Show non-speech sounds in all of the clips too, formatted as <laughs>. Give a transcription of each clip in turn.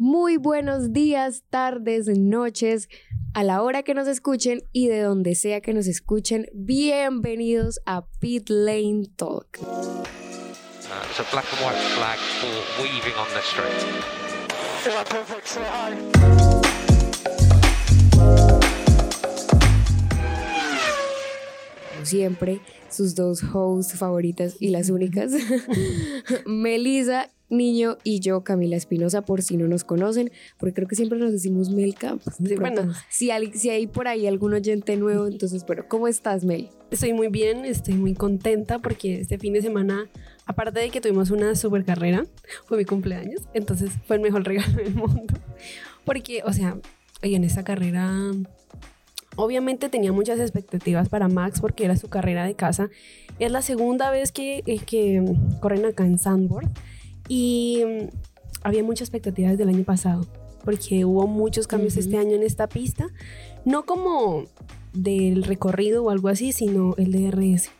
Muy buenos días, tardes, noches, a la hora que nos escuchen y de donde sea que nos escuchen. Bienvenidos a Pit Lane Talk. It's a black and white flag for weaving on the street. Yeah, perfect. Say hi. Como siempre, sus dos hosts favoritas y las únicas, <laughs> <laughs> Melisa Niño y yo, Camila Espinosa, por si no nos conocen, porque creo que siempre nos decimos Mel Campos. De Sí, bueno. si, hay, si hay por ahí algún oyente nuevo, entonces, bueno, ¿cómo estás, Mel? Estoy muy bien, estoy muy contenta porque este fin de semana, aparte de que tuvimos una super carrera, fue mi cumpleaños, entonces fue el mejor <laughs> regalo del mundo. Porque, o sea, en esa carrera, obviamente tenía muchas expectativas para Max porque era su carrera de casa. Es la segunda vez que, eh, que corren acá en Sandboard y mm, había muchas expectativas del año pasado porque hubo muchos cambios Ujú. este año en esta pista. No como del recorrido o algo así, sino el DRS,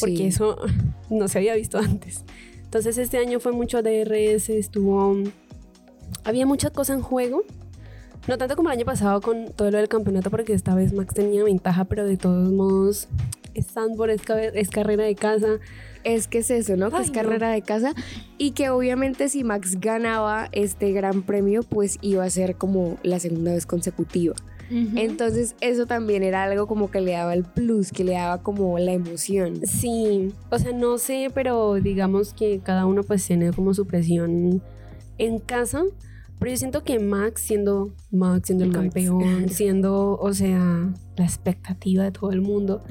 porque Sí. eso <laughs> no se había visto antes. Entonces este año fue mucho DRS, estuvo... Había muchas cosas en juego. No tanto como el año pasado con todo lo del campeonato, porque esta vez Max tenía ventaja, pero de todos modos es Sandboard, es, es carrera de casa. Es que es eso, ¿no? Que es no. carrera de casa y que obviamente si Max ganaba este gran premio, pues iba a ser como la segunda vez consecutiva. Entonces eso también era algo como que le daba el plus, que le daba como la emoción. Sí, o sea, no sé, pero digamos que cada uno pues tiene como su presión en casa. Pero yo siento que Max, siendo Max, siendo el Max. campeón, <laughs> siendo, o sea, la expectativa de todo el mundo,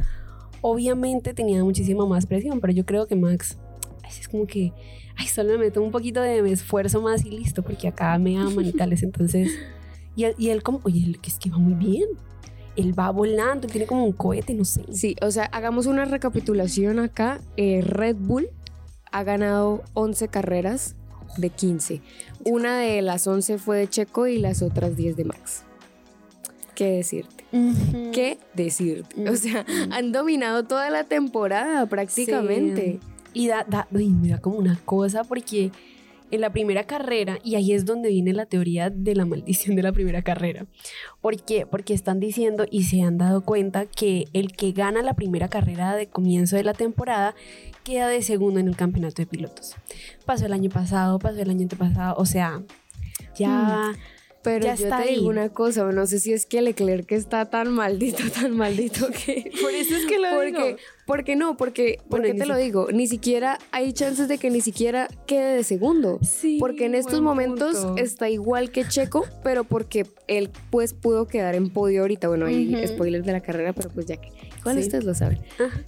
obviamente tenía muchísima más presión, pero yo creo que Max, es como que, ay, solo me meto un poquito de esfuerzo más y listo, porque acá me aman <laughs> y tales, entonces, y, él- y él como, oye, él que es que va muy bien, él va volando, tiene como un cohete, no sé. Sí, o sea, hagamos una recapitulación acá. Eh, Red Bull ha ganado 11 carreras de 15. Una de las 11 fue de Checo y las otras 10 de Max. ¿Qué decirte? ¿Qué decirte? O sea, han dominado toda la temporada prácticamente. Y da, da- uy, me da como una cosa porque en la primera carrera, y ahí es donde viene la teoría de la maldición de la primera carrera. ¿Por qué? Porque están diciendo y se han dado cuenta que el que gana la primera carrera de comienzo de la temporada queda de segundo en el campeonato de pilotos. Pasó el año pasado, pasó el año antepasado, o sea, ya... Pero Ya yo está te ahí. digo una cosa, no sé si es que Leclerc está tan maldito, <laughs> tan maldito que... Por eso es que lo porque, digo. porque no, porque, Bueno, porque te lo digo, ni siquiera hay chances de que ni siquiera quede de segundo. Sí, Porque en estos momentos punto. está igual que Checo, pero porque él pues pudo quedar en podio ahorita. Bueno, hay spoilers de la carrera, pero pues ya que igual Sí. ustedes lo saben.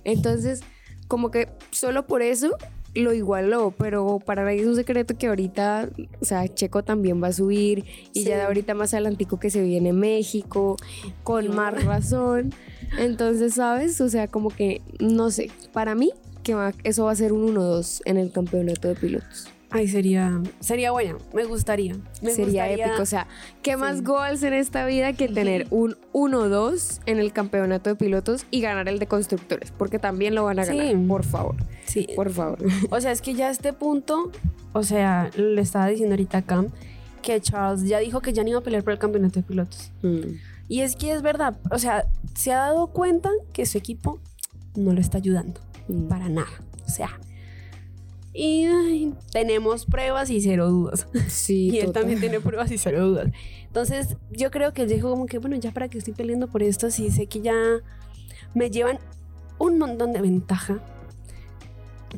Entonces, como que solo por eso lo igualó, pero para nadie es un secreto que ahorita, o sea, Checo también va a subir y Sí. ya de ahorita más adelantico que se viene México, con más razón. Entonces, ¿sabes? O sea, como que, no sé, para mí que va- eso va a ser un 1-2 en el campeonato de pilotos. Ay, sería, sería buena, me gustaría. Me Sería gustaría- épico. O sea, ¿qué más Sí. goals en esta vida que tener un 1-2 en el campeonato de pilotos y ganar el de constructores? Porque también lo van a Sí. ganar. Por favor, Sí, por favor. O sea, es que ya a este punto, o sea, le estaba diciendo ahorita a Cam que Charles ya dijo que ya no iba a pelear por el campeonato de pilotos. Mm. Y es que es verdad, o sea, se ha dado cuenta que su equipo no lo está ayudando Mm. para nada. O sea, y ay, tenemos pruebas y cero dudas. Sí, <laughs> y él total. también tiene pruebas y cero dudas. Entonces, yo creo que él dijo como que, bueno, ya para que estoy peleando por esto, sí sé que ya me llevan un montón de ventaja.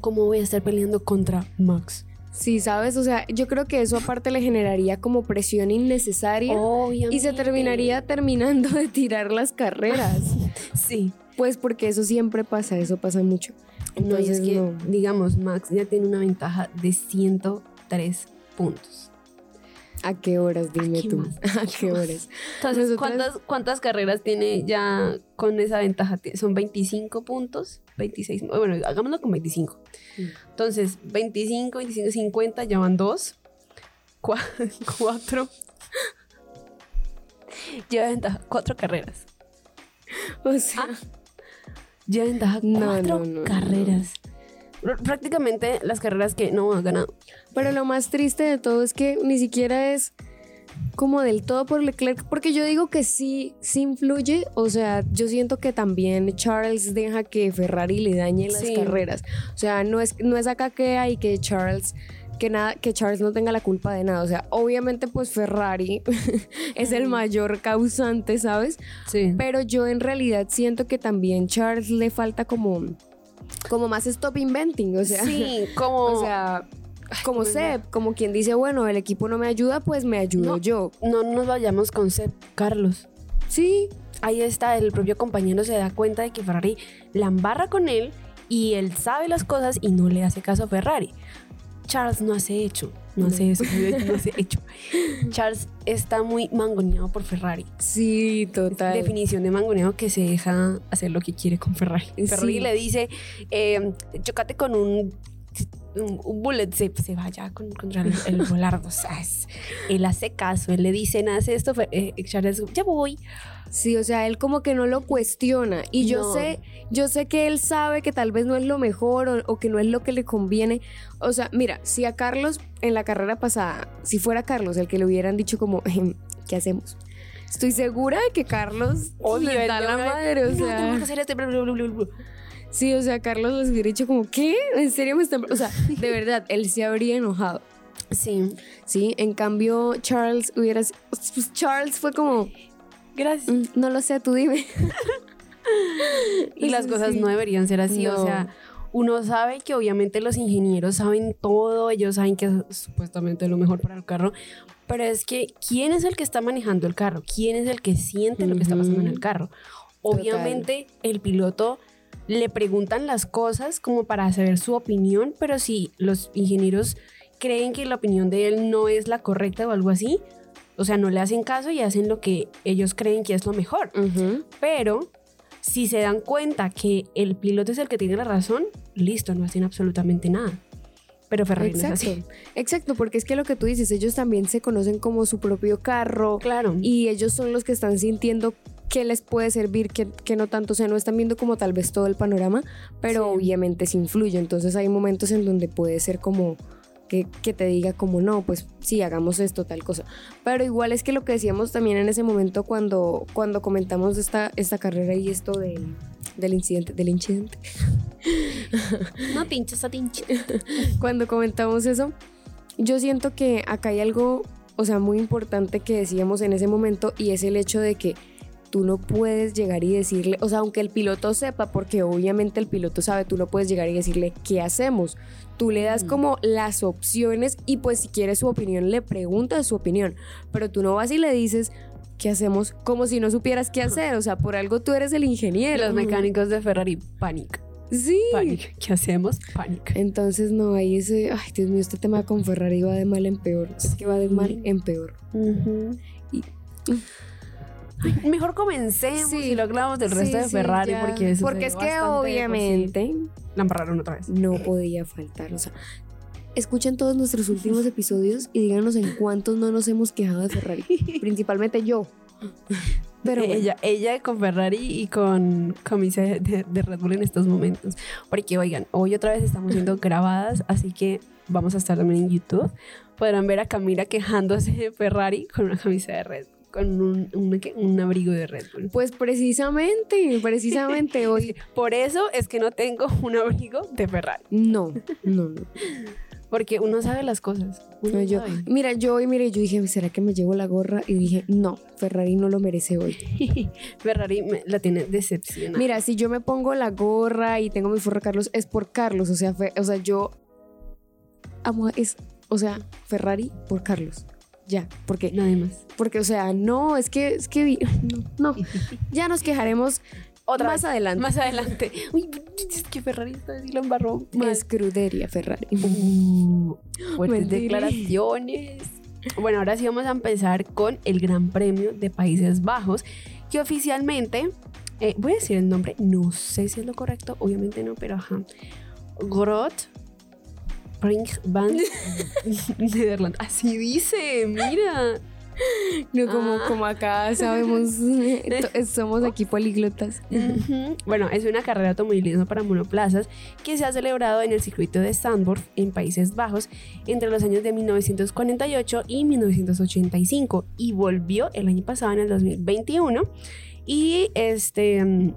¿Cómo voy a estar peleando contra Max? Sí, ¿sabes? O sea, yo creo que eso aparte le generaría como presión innecesaria Obviamente. y se terminaría terminando de tirar las carreras. <laughs> Sí. Pues porque eso siempre pasa, eso pasa mucho. No, y es Entonces, que, no. digamos, Max ya tiene una ventaja de 103 puntos. ¿A qué horas? Dime qué tú. más? <laughs> ¿A qué horas? Entonces, Nosotras- ¿cuántas, ¿cuántas carreras tiene ya con esa ventaja? Son 25 puntos, 26, bueno, hagámoslo con 25. Mm. Entonces, 25, 25, 50, ya van dos, 4, <laughs> <laughs> lleva ventaja, cuatro carreras. O sea, Lleva ventaja No, cuatro no, carreras. Pr- Prácticamente las carreras que no ha ganado. pero lo más triste de todo es que ni siquiera es como del todo por Leclerc, porque yo digo que sí, sí influye. O sea, yo siento que también Charles deja que Ferrari le dañe las Sí. carreras. O sea, no es, no es acá que hay que Charles. Que, nada, que Charles no tenga la culpa de nada. O sea, obviamente, pues Ferrari <laughs> es el mayor causante, ¿sabes? Sí. Pero yo en realidad siento que también Charles le falta como, como más stop inventing. O sea, sí, como... <laughs> o sea, como Seb, como quien dice, bueno, el equipo no me ayuda, pues me ayudo No. yo. no nos vayamos con Seb, Carlos. Sí, Ahí está, el propio compañero se da cuenta de que Ferrari la embarra con él y él sabe las cosas y no le hace caso a Ferrari. Charles no hace hecho, no hace eso, no hace hecho. <laughs> Charles está muy mangoneado por Ferrari. sí, total. Definición de mangoneado que se deja hacer lo que quiere con Ferrari. Sí. Ferrari le dice, eh, chocate con un, un, un bullet, se, se vaya con, contra el, el volardo. O sea, es- él hace caso, él le dice, hace esto, eh, Charles, ya voy. Sí, o sea, él como que no lo cuestiona. Y yo No. sé, yo sé que él sabe que tal vez no es lo mejor o, o que no es lo que le conviene. O sea, mira, si a Carlos en la carrera pasada, si fuera Carlos el que le hubieran dicho como, "Ejem, ¿qué hacemos? Estoy segura de que Carlos Odio le da la madre, o "No, tengo sea. que hacer bla, bla, bla, bla". Sí, o sea, Carlos les hubiera dicho como, ¿qué? ¿En serio me están...? O sea, de verdad, él se habría enojado. Sí, Sí, en cambio Charles hubiera... pues, Charles fue como, gracias. "Mm, no lo sé, tú dime. <laughs> Y las Sí. cosas no deberían ser así, o No. sea, uno sabe que obviamente los ingenieros saben todo, ellos saben que es supuestamente lo mejor para el carro, pero es que ¿quién es el que está manejando el carro? ¿Quién es el que siente lo que está pasando en el carro? Total. Obviamente el piloto le preguntan las cosas como para saber su opinión, pero si los ingenieros creen que la opinión de él no es la correcta o algo así, o sea, no le hacen caso y hacen lo que ellos creen que es lo mejor. Pero si se dan cuenta que el piloto es el que tiene la razón, listo, no hacen absolutamente nada. Pero Ferrari no es Exacto, así. exacto, porque es que lo que tú dices, ellos también se conocen como su propio carro Claro. y ellos son los que están sintiendo qué les puede servir, qué, qué no tanto, o sea, no están viendo como tal vez todo el panorama, pero Sí. obviamente sí influye, entonces hay momentos en donde puede ser como que, que te diga como no, pues sí, hagamos esto, tal cosa, pero igual es que lo que decíamos también en ese momento cuando, cuando comentamos esta, esta carrera y esto del, del incidente, del incidente, <laughs> no pinches a pinche. <laughs> cuando comentamos eso, yo siento que acá hay algo, o sea, muy importante que decíamos en ese momento y es el hecho de que tú no puedes llegar y decirle, o sea, aunque el piloto sepa, porque obviamente el piloto sabe, tú no puedes llegar y decirle, ¿qué hacemos? Tú le das Mm. como las opciones y pues si quieres su opinión, le preguntas su opinión, pero tú no vas y le dices, ¿qué hacemos? Como si no supieras qué hacer, o sea, por algo tú eres el ingeniero. Los mecánicos de Ferrari, pánico. Sí. ¿Qué hacemos? Pánico. Entonces, no, ahí ese, ay Dios mío, este tema con Ferrari va de mal en peor. Es que va de mal en peor. Y- Ay, <laughs> mejor comencemos Sí. y lo hablamos del resto Sí, de Ferrari porque eso Porque se es que obviamente la embarraron otra vez. no podía faltar. O sea, escuchen todos nuestros últimos episodios y díganos en cuántos no nos hemos quejado de Ferrari. <laughs> Principalmente yo. Pero bueno, ella, ella con Ferrari y con camisa de, de- de Red Bull en estos momentos. Porque, oigan, hoy otra vez estamos siendo <laughs> grabadas, así que vamos a estar también en YouTube. Podrán ver a Camila quejándose de Ferrari con una camisa de Red Bull, con un, un, abrigo de Red Bull. pues precisamente, precisamente <laughs> hoy. Por eso es que no tengo un abrigo de Ferrari. No, no, no. Porque uno sabe las cosas. No, yo, sabe. mira, yo hoy, mire, yo dije, ¿será que me llevo la gorra? Y dije, no, Ferrari no lo merece hoy. <laughs> Ferrari me- la tiene decepcionada. Mira, si yo me pongo la gorra y tengo mi forro Carlos, es por Carlos. O sea, fe- o sea, yo amo, es, o sea, Ferrari por Carlos. Ya, porque, Nada más. porque, o sea, no, es que, es que, vi- <laughs> no, no. Ya nos quejaremos Otra más vez. adelante. Más adelante. Uy, es que Ferrari está así lo embarró. mal. Escudería Ferrari. Uh, <laughs> fuertes declaraciones. Bueno, ahora sí vamos a empezar con el Gran Premio de Países Bajos, que oficialmente, eh, voy a decir el nombre, no sé si es lo correcto, obviamente no, pero ajá. Grot Band <laughs> Nederland. Así dice, mira. No como, Ah. como acá sabemos, <laughs> somos aquí políglotas. Ujú. Bueno, es una carrera de automovilismo para monoplazas que se ha celebrado en el circuito de Zandvoort en Países Bajos entre los años de 1948 y 1985 y volvió el año pasado en el 2021 y este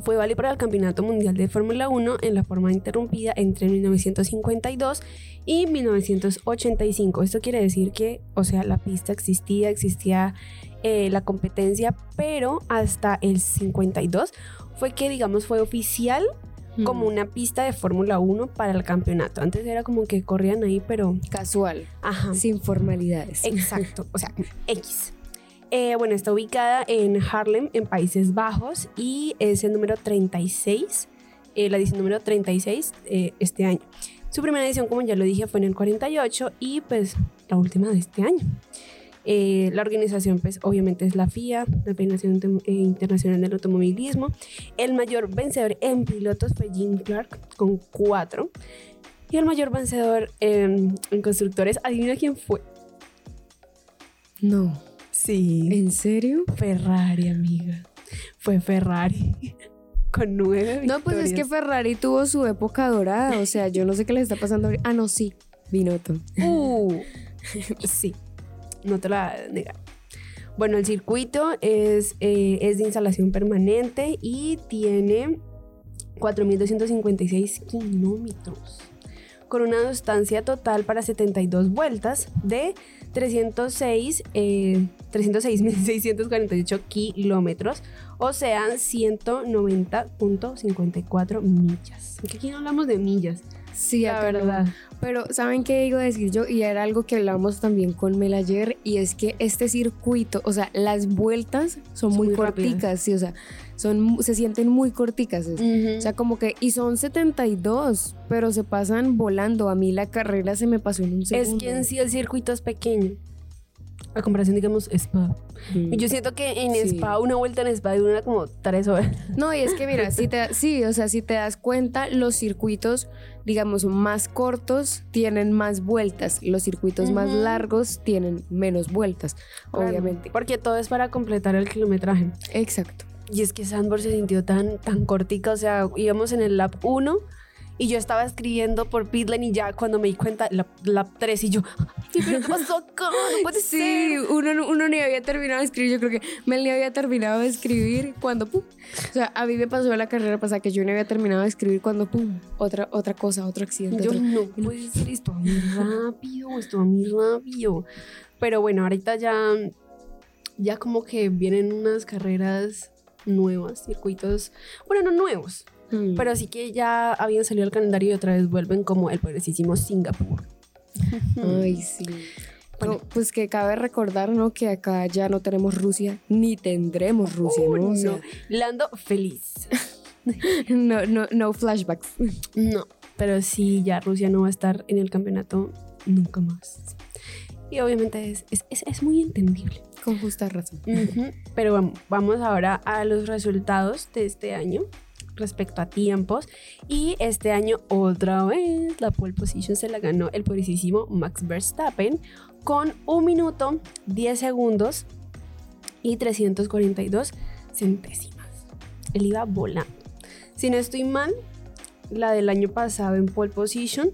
fue válido para el Campeonato Mundial de Fórmula 1 en la forma interrumpida entre 1952 y 1985. Esto quiere decir que, o sea, la pista existía, existía eh, la competencia, pero hasta el 52 fue que, digamos, fue oficial como una pista de Fórmula 1 para el campeonato. Antes era como que corrían ahí, pero... casual, Ajá. sin formalidades. Exacto, o sea, X. Eh, bueno, está ubicada en Harlem, en Países Bajos, y es el número 36, eh, la edición número 36 eh, este año. Su primera edición, como ya lo dije, fue en el 48 y pues la última de este año. Eh, la organización, pues obviamente es la FIA, la Federación eh, Internacional del Automovilismo. El mayor vencedor en pilotos fue Jim Clark con cuatro. Y el mayor vencedor en constructores, adivina quién fue. No, Sí. ¿en serio? Ferrari, amiga. Fue Ferrari. <laughs> Con nueve No, pues es que victorias. Ferrari tuvo su época dorada, o sea, yo no sé qué le está pasando. Ah, no, sí, Binotto. Uh, <laughs> sí, no te la voy a negar. Bueno, el circuito es, eh, es de instalación permanente y tiene 4.256 kilómetros, con una distancia total para 72 vueltas de 306, eh, 306.648 kilómetros, o sea, 190.54 millas. Que aquí no hablamos de millas, Sí, la no. verdad. Pero, ¿saben qué digo decir yo? Y era algo que hablamos también con Mel ayer, y es que este circuito, o sea, las vueltas son, Son muy, muy corticas, sí, o sea, son, se sienten muy corticas. es- O sea, como que, y son 72, pero se pasan volando. A mí la carrera se me pasó en un Es segundo. que en sí el circuito es pequeño. A comparación, digamos, Spa. Mm. Yo siento que en Sí. Spa, una vuelta en Spa dura como tres horas. No, y es que mira, si te, <laughs> sí, o sea, si te das cuenta, los circuitos, digamos, más cortos tienen más vueltas, los circuitos más largos tienen menos vueltas, obviamente. Porque todo es para completar el kilometraje. Exacto. Y es que Sandborn se sintió tan, tan cortica. O sea, íbamos en el lap 1 y yo estaba escribiendo por Pitlane y ya cuando me di cuenta, lap, lap 3 y yo, ¿qué pasó acá? No puede Sí, ser. uno, no- uno ni había terminado de escribir, yo creo que Mel ni había terminado de escribir cuando pum. O sea, a mí me pasó la carrera pasada que yo no había terminado de escribir cuando pum, otra, otra cosa, otro accidente. Yo otro- no puede ser, esto va muy rápido, esto va muy rápido. Pero bueno, ahorita ya, ya como que vienen unas carreras nuevas, circuitos, bueno, no nuevos, Mm. pero sí que ya habían salido al calendario y otra vez vuelven como el poderosísimo Singapur. <laughs> Ay, sí. No, pues que cabe recordar, ¿no? Que acá ya no tenemos Rusia, ni tendremos Rusia, Uh, ¿no? O no. sea, Lando feliz. <laughs> no, no, no flashbacks. No, pero sí, ya Rusia no va a estar en el campeonato nunca más. Y obviamente es, es, es, es muy entendible. Con justa razón. Pero vamos, vamos ahora a los resultados de este año respecto a tiempos. Y este año otra vez la pole position se la ganó el poderosísimo Max Verstappen con 1 minuto 10 segundos y 342 centésimas. Él iba volando. Si no estoy mal, la del año pasado en pole position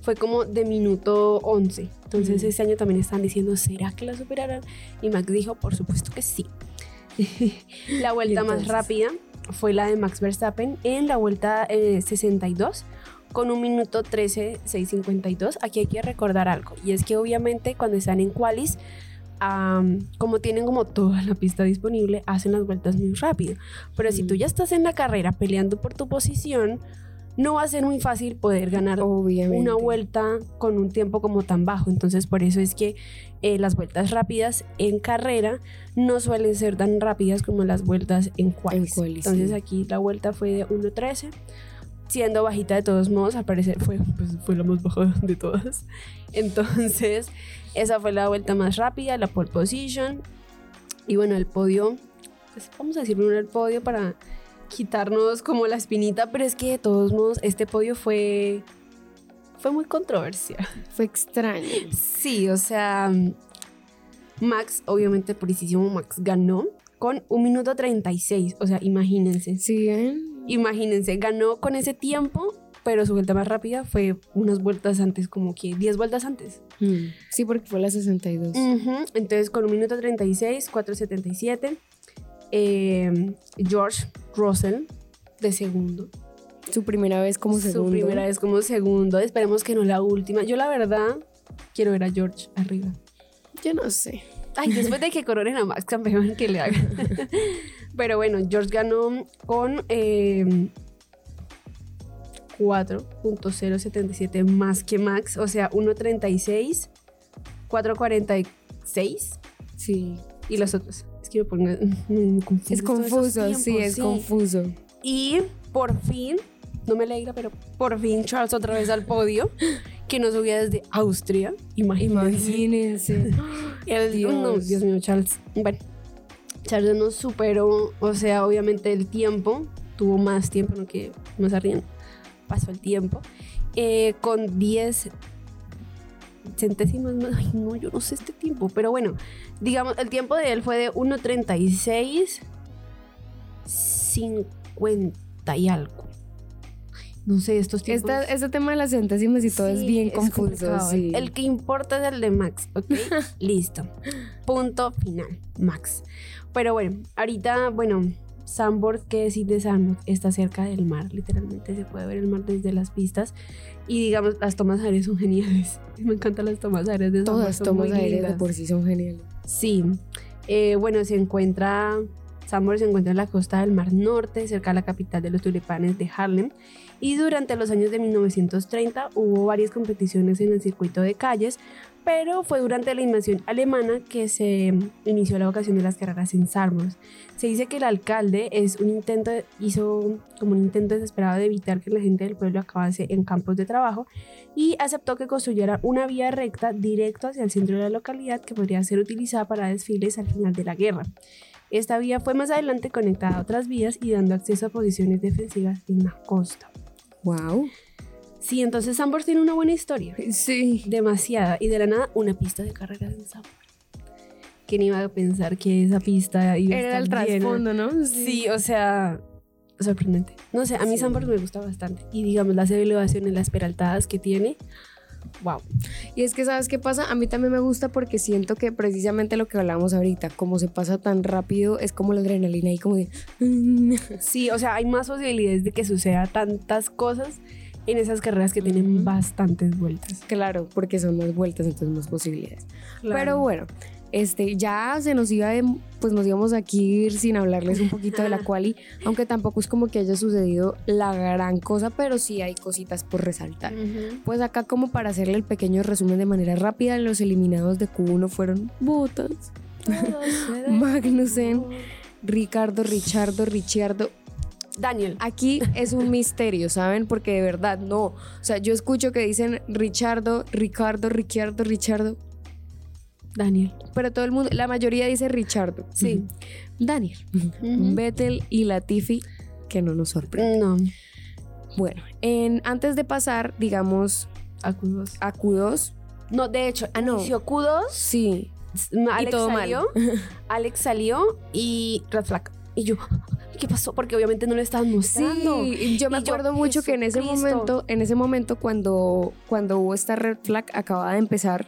fue como de minuto 11. Entonces este año también están diciendo, ¿será que la superarán? Y Max dijo, por supuesto que sí. <laughs> la vuelta más rápida fue la de Max Verstappen en la vuelta eh, 62 con un minuto 13, 652. Aquí hay que recordar algo y es que obviamente cuando están en qualis, am, como tienen como toda la pista disponible, hacen las vueltas muy rápido. Pero si Mm. tú ya estás en la carrera peleando por tu posición, no va a ser muy fácil poder ganar Obviamente. una vuelta con un tiempo como tan bajo. Entonces, por eso es que eh, las vueltas rápidas en carrera no suelen ser tan rápidas como las vueltas en qualis. qualis, Entonces, sí. aquí la vuelta fue de 1.13, siendo bajita de todos modos, al parecer fue, pues, fue la más baja de todas. Entonces, esa fue la vuelta más rápida, la pole position. Y bueno, el podio, pues vamos a decir primero el podio para quitarnos como la espinita, pero es que de todos modos este podio fue fue muy controversial. Fue extraño. Sí, o sea, Max, obviamente, purísimo Max ganó con un minuto 36. O sea, imagínense. Sí, ¿eh? Imagínense, ganó con ese tiempo, pero su vuelta más rápida fue unas vueltas antes, como que 10 vueltas antes. Mm, Sí, porque fue la 62. Ujú, Entonces, con un minuto 36, 4.77, eh, George Russell de segundo. Su primera vez como segundo. Su primera vez como segundo. Esperemos que no la última. Yo, la verdad, quiero ver a George arriba. Yo no sé. Ay, después de que coronen a Max campeón, que le hagan. <laughs> Pero bueno, George ganó con eh, 4.077 más que Max, o sea, 1.36, 4.46 Sí. y los otros. Es que <laughs> me pongo muy confuso. Es confuso, sí, es confuso. Y por fin, no me alegra, pero por fin Charles otra vez al podio, que nos subía desde Austria. Imagínense. Imagínense. <gasps> El, Dios. no, Dios mío, Charles. Bueno, Charles nos superó, o sea, obviamente el tiempo, tuvo más tiempo, no que se ríen, pasó el tiempo, eh, con 10 centésimas más. Ay, no, yo no sé este tiempo, pero bueno, digamos, el tiempo de él fue de 1.36, 50 y algo. No sé, estos tiempos. Esta, este tema de las centésimas y todo es bien confuso. sí. El que importa es el de Max, ¿ok? <laughs> Listo. Punto final, Max. Pero bueno, ahorita, bueno, Sandboard, ¿qué decir de Sandboard? Está cerca del mar, literalmente se puede ver el mar desde las pistas. Y digamos, las tomas aéreas son geniales. <laughs> Me encantan las tomas aéreas de Sandboard, Todas son tomas aéreas de por sí son geniales. Sí. Eh, bueno, se encuentra. Sambor se encuentra en la costa del Mar Norte, cerca de la capital de los tulipanes de Harlem. Y durante los años de 1930 hubo varias competiciones en el circuito de calles, pero fue durante la invasión alemana que se inició la vocación de las carreras en Sambor. Se dice que el alcalde es un intento, hizo como un intento desesperado de evitar que la gente del pueblo acabase en campos de trabajo y aceptó que construyera una vía recta directo hacia el centro de la localidad que podría ser utilizada para desfiles al final de la guerra. Esta vía fue más adelante conectada a otras vías y dando acceso a posiciones defensivas en la costa. Wow. Sí, entonces Sambor tiene una buena historia. Sí. Demasiada. Y de la nada, una pista de carreras en Sambor. ¿Quién iba a pensar que esa pista iba a Era estar el llena? trasfondo, ¿no? Sí, o sea, sorprendente. No sé, a mí Sí. Sambor me gusta bastante. Y digamos, las elevaciones, las peraltadas que tiene, wow. Y es que, ¿sabes qué pasa? A mí también me gusta porque siento que precisamente lo que hablamos ahorita, como se pasa tan rápido, es como la adrenalina y como de... <laughs> Sí, o sea, hay más posibilidades de que suceda tantas cosas en esas carreras que tienen bastantes vueltas. Claro, porque son más vueltas, entonces más posibilidades. Pero bueno, este, ya se nos iba, de- pues nos íbamos aquí ir sin hablarles un poquito de la <laughs> quali, aunque tampoco es como que haya sucedido la gran cosa, pero sí hay cositas por resaltar. Pues acá como para hacerle el pequeño resumen de manera rápida, los eliminados de Q1 fueron Bottas, Magnussen, Ricardo, Richardo, Ricciardo. Daniel. Aquí es un misterio, ¿saben? Porque de verdad no. O sea, yo escucho que dicen Richardo, Ricardo, Ricciardo, Richardo, Daniel. pero todo el mundo, la mayoría dice Richardo. Sí. Daniel, Ujú. Vettel y Latifi, que no nos sorprende. No, Bueno, en, antes de pasar, digamos, a Q2. a Q2, No, de hecho, Ah, no. inició Q2, sí, Alex todo mal. salió, <laughs> Alex salió y Red Flag. Y yo, ¿qué pasó? Porque obviamente no lo estaban mostrando. Sí, y yo me Y yo, acuerdo mucho que en ese momento, en ese momento cuando, cuando hubo esta red flag, acababa de empezar.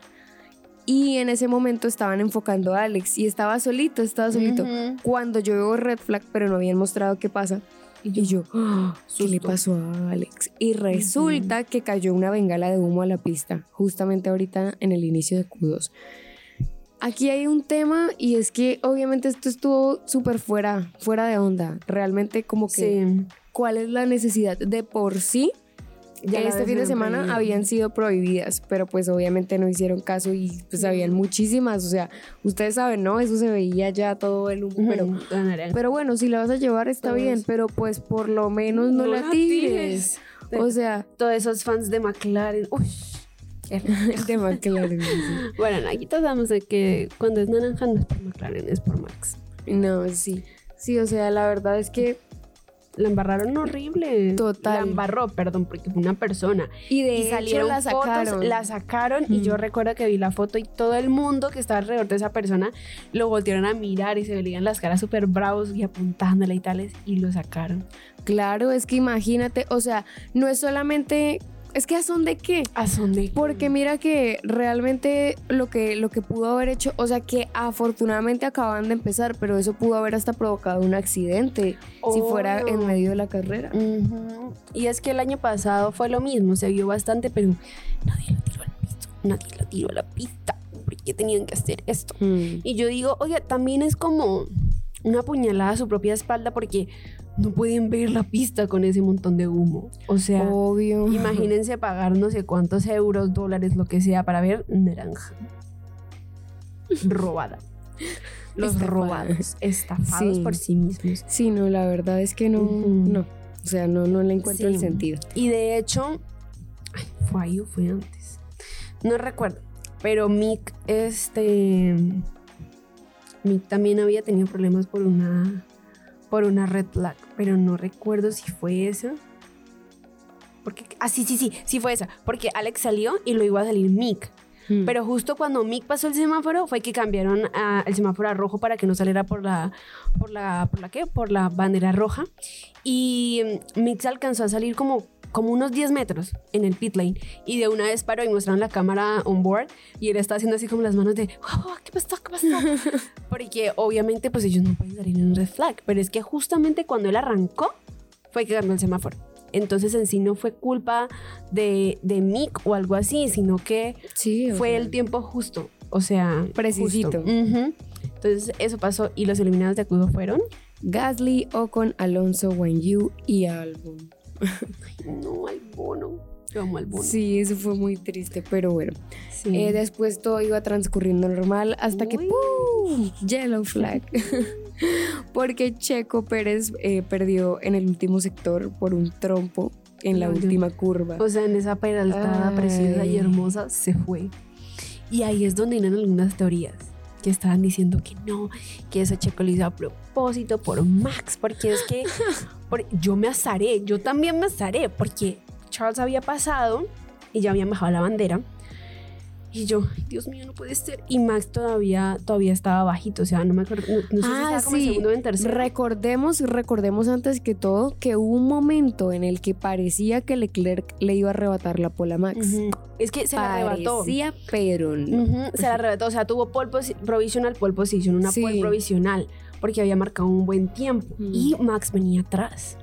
Y en ese momento estaban enfocando a Alex y estaba solito, estaba solito. Cuando yo veo red flag, pero no habían mostrado qué pasa. Y yo, "Ah, ¿qué le pasó a Alex? Y resulta que cayó una bengala de humo a la pista, justamente ahorita en el inicio de Q2. Aquí hay un tema y es que obviamente esto estuvo súper fuera, fuera de onda. Realmente como que Sí. cuál es la necesidad de por sí. Ya este fin de semana prohibido. habían sido prohibidas, pero pues obviamente no hicieron caso y pues habían muchísimas. O sea, ustedes saben, ¿no? Eso se veía ya todo el humo, pero, pero bueno, si la vas a llevar está Todos. bien, pero pues por lo menos no, No la la tires. tires. O sea, Todos esos fans de McLaren. Uy. <laughs> el de McLaren. sí. Bueno, aquí todos sabemos de que cuando es naranja no es por McLaren, es por Max. No, sí. Sí, o sea, la verdad es que La embarraron horrible. Total. La embarró, perdón, porque fue una persona. Y de y hecho salieron la sacaron. fotos, la sacaron y yo Mm. recuerdo que vi la foto y todo el mundo que estaba alrededor de esa persona lo voltearon a mirar y se veían las caras súper bravos y apuntándole y tales y lo sacaron. Claro, es que imagínate, o sea, no es solamente, es que a son de qué. ¿A? Porque mira que realmente lo que, lo que pudo haber hecho, o sea que afortunadamente acaban de empezar, pero eso pudo haber hasta provocado un accidente si fuera en medio de la carrera. Y es que el año pasado fue lo mismo, se vio bastante, pero nadie lo tiró al piso, nadie lo tiró a la pista. ¿Por qué tenían que hacer esto? Mm. Y yo digo, oye, también es como una puñalada a su propia espalda porque no pueden ver la pista con ese montón de humo. O sea, Obvio. imagínense pagar no sé cuántos euros, dólares, lo que sea para ver naranja. <laughs> Robada. Los robados, estafados Sí. por sí mismos. Sí, no, la verdad es que no, no. O sea, no, no le encuentro Sí. el sentido. Y de hecho, ay, fue ahí o fue antes. No recuerdo. Pero Mick, este. Mick también había tenido problemas por una. Por una red flag. Pero no recuerdo si fue esa. Porque. Ah, sí, sí, sí. Sí fue esa. Porque Alex salió y lo iba a salir Mick. Mm. Pero justo cuando Mick pasó el semáforo fue que cambiaron a- el semáforo a rojo para que no saliera por la por la por la qué? Por la bandera roja y mm, Mick se alcanzó a salir como como unos 10 metros en el pit lane y de una vez paró y mostraron la cámara on board y él estaba haciendo así como las manos de "Wow, ¿qué pasó? ¿qué pasó? <laughs> porque obviamente pues ellos no pueden salir en un red flag pero es que justamente cuando él arrancó fue que cambió el semáforo entonces en sí no fue culpa de, de Mick o algo así sino que sí, fue sea, el tiempo justo. O sea, Precisito. Entonces, eso pasó. Y los eliminados de acudo fueron. Gasly, Ocon, Alonso, Yu y Albon. No, al bono. Yo amo al bono. Sí, eso fue muy triste, pero bueno. Sí. Eh, después todo iba transcurriendo normal hasta que. ¡pum! Yellow flag. <laughs> Porque Checo Pérez eh, perdió en el último sector por un trompo en la última curva. o sea, en esa peraltada Ay. preciosa y hermosa se fue. Y ahí es donde eran algunas teorías que estaban diciendo que no, que ese checo lo hizo a propósito por Max, porque es que <laughs> por- yo me azaré, yo también me azaré, porque Charles había pasado y ya habían bajado la bandera. Y yo, Dios mío, no puede ser. Y Max todavía, todavía estaba bajito, o sea, no me acuerdo, no, no sé si Ah, estaba como en sí. segundo o en tercero. Recordemos, recordemos antes que todo que hubo un momento en el que parecía que Leclerc le iba a arrebatar la pola a Max. Es que se la arrebató. Parecía, pero no. Se la arrebató, o sea, tuvo pole provisional, pole position, una Sí. pole provisional, porque había marcado un buen tiempo. Mm. Y Max venía atrás.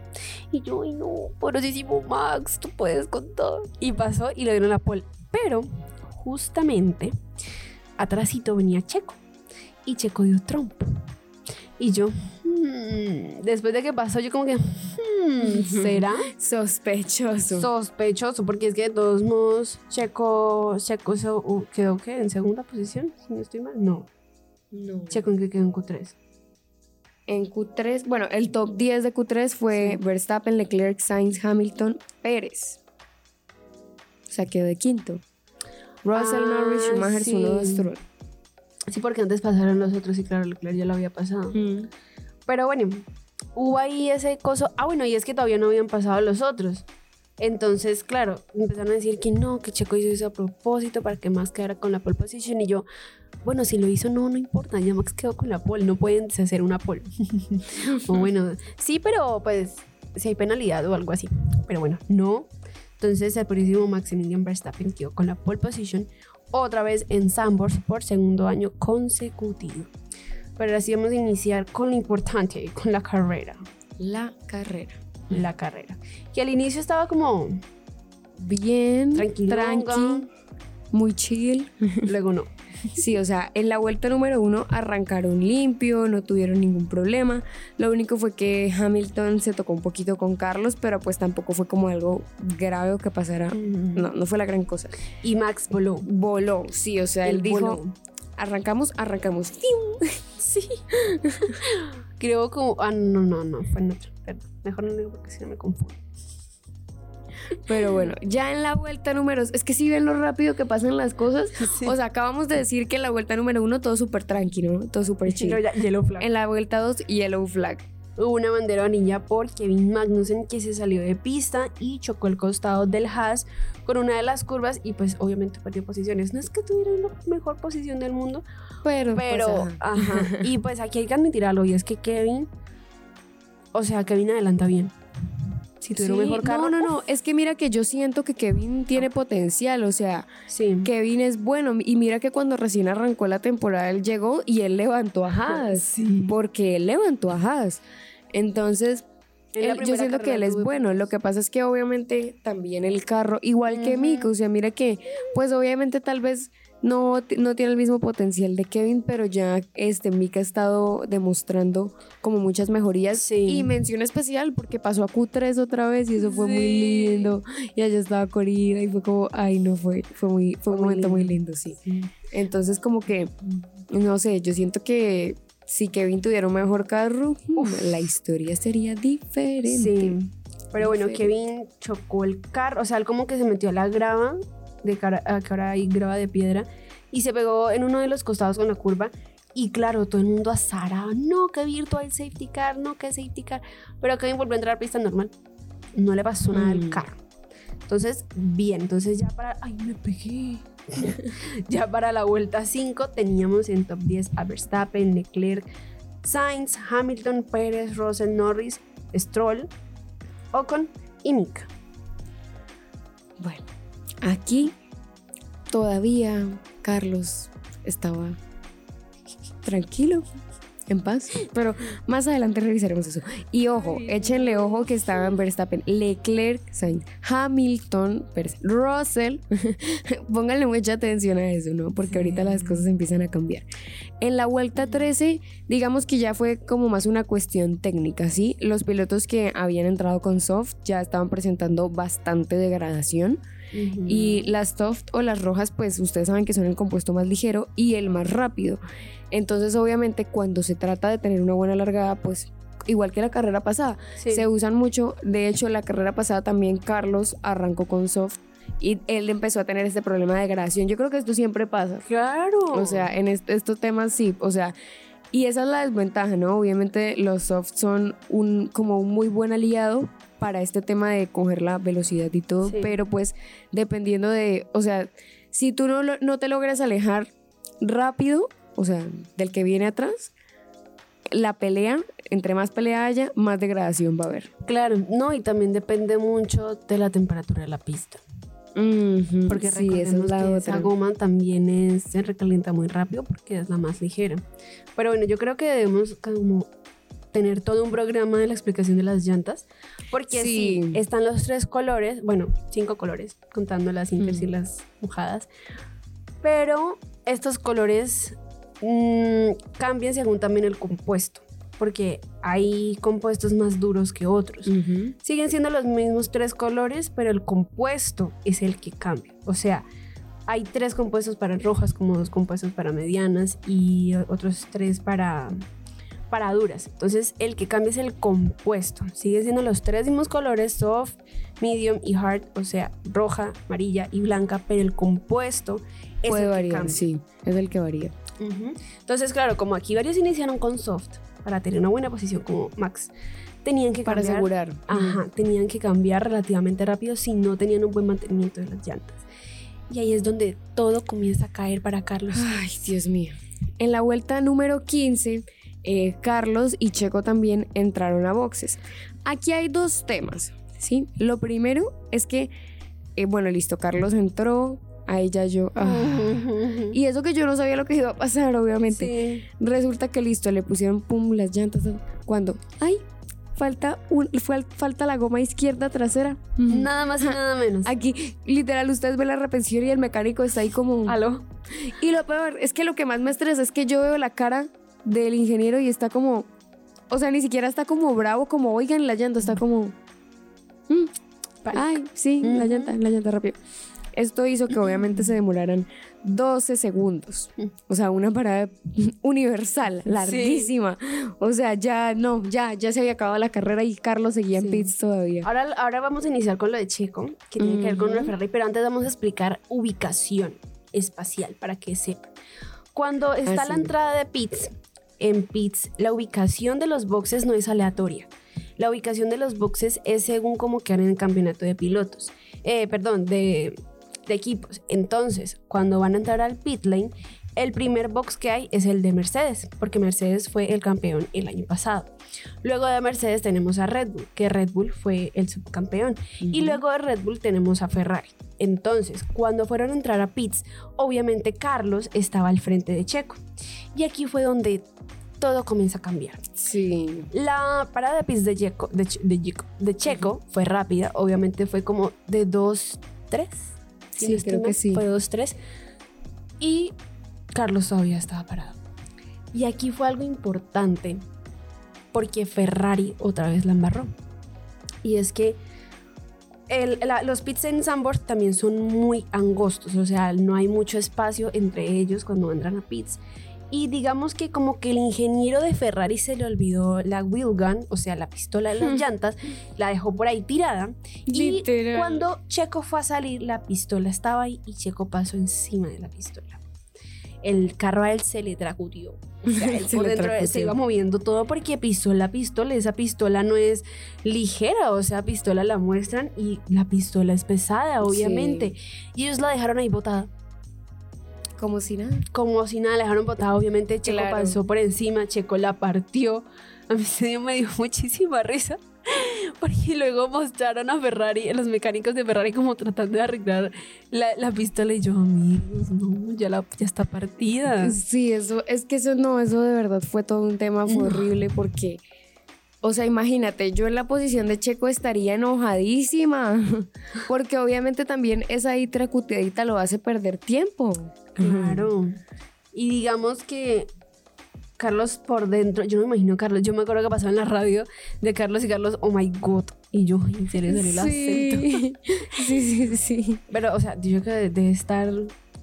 Y yo, ay no, porosísimo Max, tú puedes con todo. Y pasó y le dieron la pole. Pero, justamente, atrásito venía Checo. Y Checo dio trompo. Y yo, hmm, después de que pasó, yo como que, hmm, ¿será? Sospechoso. Sospechoso, porque es que de todos modos, Checo, Checo se- uh, quedó ¿qué? en segunda posición, si no estoy mal. No, No. Checo en que quedó en Q3. En Q3, bueno, el top 10 de Q3 fue Sí. Verstappen, Leclerc, Sainz, Hamilton, Pérez. O sea, quedó de quinto. Russell, Ah, Norris, Schumacher, sí. Stroll. Sí, porque antes pasaron los otros y claro, Leclerc ya lo había pasado. Mm. Pero bueno, hubo ahí ese coso. Ah, bueno, y es que todavía no habían pasado los otros. Entonces, claro, empezaron a decir que no, que Checo hizo eso a propósito para que Max quedara con la pole position. Y yo, bueno, si lo hizo, no, no importa, ya Max quedó con la pole, no pueden deshacer una pole. <laughs> o bueno, sí, pero pues si hay penalidad o algo así. Pero bueno, no. Entonces, el purísimo Maximilian Verstappen quedó con la pole position otra vez en Sandbox por segundo año consecutivo. Pero ahora sí vamos a iniciar con lo importante, con la carrera. La carrera. La carrera. Que al inicio estaba como Bien, tranquilo, tranqui, muy chill. <laughs> luego no. Sí, o sea, en la vuelta número uno arrancaron limpio, no tuvieron ningún problema. Lo único fue que Hamilton se tocó un poquito con Carlos, pero pues tampoco fue como algo grave o que pasara. No, no fue la gran cosa. Y Max voló. Voló, sí, o sea, él, Él dijo, voló. arrancamos, arrancamos. <laughs> Sí. <laughs> Creo como. Ah, no, no, no, fue en otro. Perdón. Mejor no lo digo porque si no me confundo. Pero bueno, ya en la vuelta número... Es que si ven lo rápido que pasan las cosas. <laughs> O sea, acabamos de decir que en la vuelta número uno todo súper tranquilo, todo súper flag. En la vuelta 2, yellow flag. Hubo una bandera amarilla por Kevin Magnussen que se salió de pista y chocó el costado del Haas con una de las curvas y pues obviamente perdió posiciones. No es que tuviera la mejor posición del mundo, Pero, pues, pero, ajá. ajá. <laughs> Y pues aquí hay que admitir algo, y es que Kevin, o sea, Kevin adelanta bien. Si tuviera un Sí, mejor carro. No, no, no. Es que mira que yo siento que Kevin tiene potencial. O sea, Sí. Kevin es bueno. Y mira que cuando recién arrancó la temporada, él llegó y él levantó a Haas. Sí. Porque él levantó a Haas. Entonces, él- yo siento que él es bueno. Lo que pasa es que obviamente también el carro, igual que. Mika, o sea, mira que, pues obviamente tal vez no, no tiene el mismo potencial de Kevin, pero ya este Mika ha estado demostrando como muchas mejorías. Sí. Y mención especial porque pasó a Q3 otra vez y eso fue muy lindo. Y allá estaba Corina y fue como, ay, no fue, fue muy, fue un Muy momento muy lindo. lindo, sí. Entonces como que, no sé, yo siento que si Kevin tuviera un mejor carro, mm, la historia sería diferente. Sí. Pero bueno. Kevin chocó el carro, o sea, él como que se metió a la grava, de cara, a que ahora hay grava de piedra, y se pegó en uno de los costados con la curva. Y claro, todo el mundo azaraba, no, que virtual safety car, no, que safety car. Pero Kevin volvió a entrar a pista normal. No le pasó nada al Mm. carro. Entonces, bien, entonces ya para... ¡Ay, me pegué! <laughs> ya para la vuelta 5 teníamos en top 10 a Verstappen, Leclerc, Sainz, Hamilton, Pérez, Russell, Norris, Stroll, Ocon y Mika. Bueno, aquí todavía Carlos estaba tranquilo, en paz, pero más adelante revisaremos eso. Y ojo, échenle ojo que estaban Verstappen, Leclerc, Sainz, Hamilton, Russell. <laughs> Pónganle mucha atención a eso, ¿no? Porque ahorita las cosas empiezan a cambiar. En la vuelta 13, digamos que ya fue como más una cuestión técnica, ¿sí? Los pilotos que habían entrado con soft ya estaban presentando bastante degradación. Y las soft o las rojas, pues ustedes saben que son el compuesto más ligero y el más rápido. Entonces, obviamente, cuando se trata de tener una buena largada, pues igual que la carrera pasada, Sí. se usan mucho. De hecho, la carrera pasada también Carlos arrancó con soft y él empezó a tener este problema de degradación. Yo creo que esto siempre pasa. Claro. O sea, en est- estos temas sí, o sea, y esa es la desventaja, ¿no? Obviamente los soft son un como un muy buen aliado para este tema de coger la velocidad y todo, Sí. pero pues dependiendo de, o sea, si tú no, no te logras alejar rápido, o sea, del que viene atrás, la pelea, entre más pelea haya, más degradación va a haber. claro, no, y también depende mucho de la temperatura de la pista. Porque sí, es la que otra. esa goma también es, se recalienta muy rápido porque es la más ligera. Pero bueno, yo creo que debemos como tener todo un programa de la explicación de las llantas. Porque sí, Sí. están los tres colores, bueno, cinco colores, contando las inters y Mm. las mojadas. Pero estos colores mm, cambian según también el compuesto. Porque hay compuestos más duros que otros. Siguen siendo los mismos tres colores, pero el compuesto es el que cambia. O sea, hay tres compuestos para rojas, como dos compuestos para medianas y otros tres para, para duras. Entonces, el que cambia es el compuesto. Siguen siendo los tres mismos colores, soft, medium y hard, o sea, roja, amarilla y blanca, pero el compuesto es Puede el que variar, cambia. sí, es el que varía. Entonces, claro, como aquí varios iniciaron con soft para tener una buena posición como Max, tenían que Para cambiar asegurar. Ajá, tenían que cambiar relativamente rápido si no tenían un buen mantenimiento de las llantas. Y ahí es donde todo comienza a caer para Carlos. Ay, Dios mío. En la vuelta número 15, eh, Carlos y Checo también entraron a boxes. Aquí hay dos temas, ¿sí? Lo primero es que, eh, bueno, listo, Carlos entró, a ella yo... ah. Y eso que yo no sabía lo que iba a pasar, obviamente. Sí. Resulta que listo, le pusieron pum las llantas. Cuando, ay, falta, un, fal- falta la goma izquierda trasera. Nada más y nada menos. Aquí, literal, ustedes ven la repetición y el mecánico está ahí como... ¿Aló? Y lo peor es que lo que más me estresa es que yo veo la cara del ingeniero y está como, o sea, ni siquiera está como bravo, como, oigan, la llanta está como, "Mm, ay, sí, la llanta, la llanta rápido. Esto hizo que obviamente se demoraran 12 segundos. O sea, una parada <laughs> universal, larguísima. O sea, ya no, ya, ya se había acabado la carrera y Carlos seguía Sí. en pits todavía. Ahora, ahora vamos a iniciar con lo de Checo, que tiene que ver con una Ferrari, pero antes vamos a explicar ubicación espacial para que sepan. Cuando está Así la entrada de pits, en pits la ubicación de los boxes no es aleatoria. La ubicación de los boxes es según cómo quedan en el campeonato de pilotos. Eh, perdón, de, de equipos. Entonces, cuando van a entrar al pit lane, el primer box que hay es el de Mercedes, porque Mercedes fue el campeón el año pasado. Luego de Mercedes tenemos a Red Bull, que Red Bull fue el subcampeón. Y luego de Red Bull tenemos a Ferrari. Entonces, cuando fueron a entrar a pits, obviamente Carlos estaba al frente de Checo. Y aquí fue donde todo comienza a cambiar. Sí. La parada de pits de, Checo, de, Che- de Checo- de Checo fue rápida, obviamente fue como de 2, 3. Sí, creo que sí. Fue 2, 3. Y Carlos todavía estaba parado. Y aquí fue algo importante, porque Ferrari otra vez la embarró. Y es que el- la- los pits en Zandvoort también son muy angostos, o sea, no hay mucho espacio entre ellos cuando entran a pits. Y digamos que como que el ingeniero de Ferrari se le olvidó la wheel gun, o sea, la pistola de las llantas, la dejó por ahí tirada. Y cuando Checo fue a salir, la pistola estaba ahí y Checo pasó encima de la pistola. El carro a él se le tracutió. O sea, <laughs> él Se por se iba moviendo todo porque pisó la pistola. Esa pistola no es ligera, o sea, pistola la muestran y la pistola es pesada, obviamente. Y ellos la dejaron ahí botada. Como si nada. Como si nada, la dejaron botada. Obviamente Checo Claro. pasó por encima, Checo la partió. A mí se dio, me dio <laughs> muchísima risa. <laughs> Porque luego mostraron a Ferrari, a los mecánicos de Ferrari, como tratando de arreglar la, la pistola. Y yo, amigos, no, ya, la, ya está partida. Sí, eso, es que eso no, eso de verdad fue todo un tema, fue horrible porque, o sea, imagínate, yo en la posición de Checo estaría enojadísima, <laughs> porque obviamente también esa tracuteadita lo hace perder tiempo. Claro. Y digamos que Carlos por dentro, yo no me imagino Carlos, yo me acuerdo que pasaba en la radio de Carlos y Carlos, oh my god. Y yo, en serio, salió el acento. Sí, <laughs> sí, sí, sí. Pero, o sea, yo creo que debe estar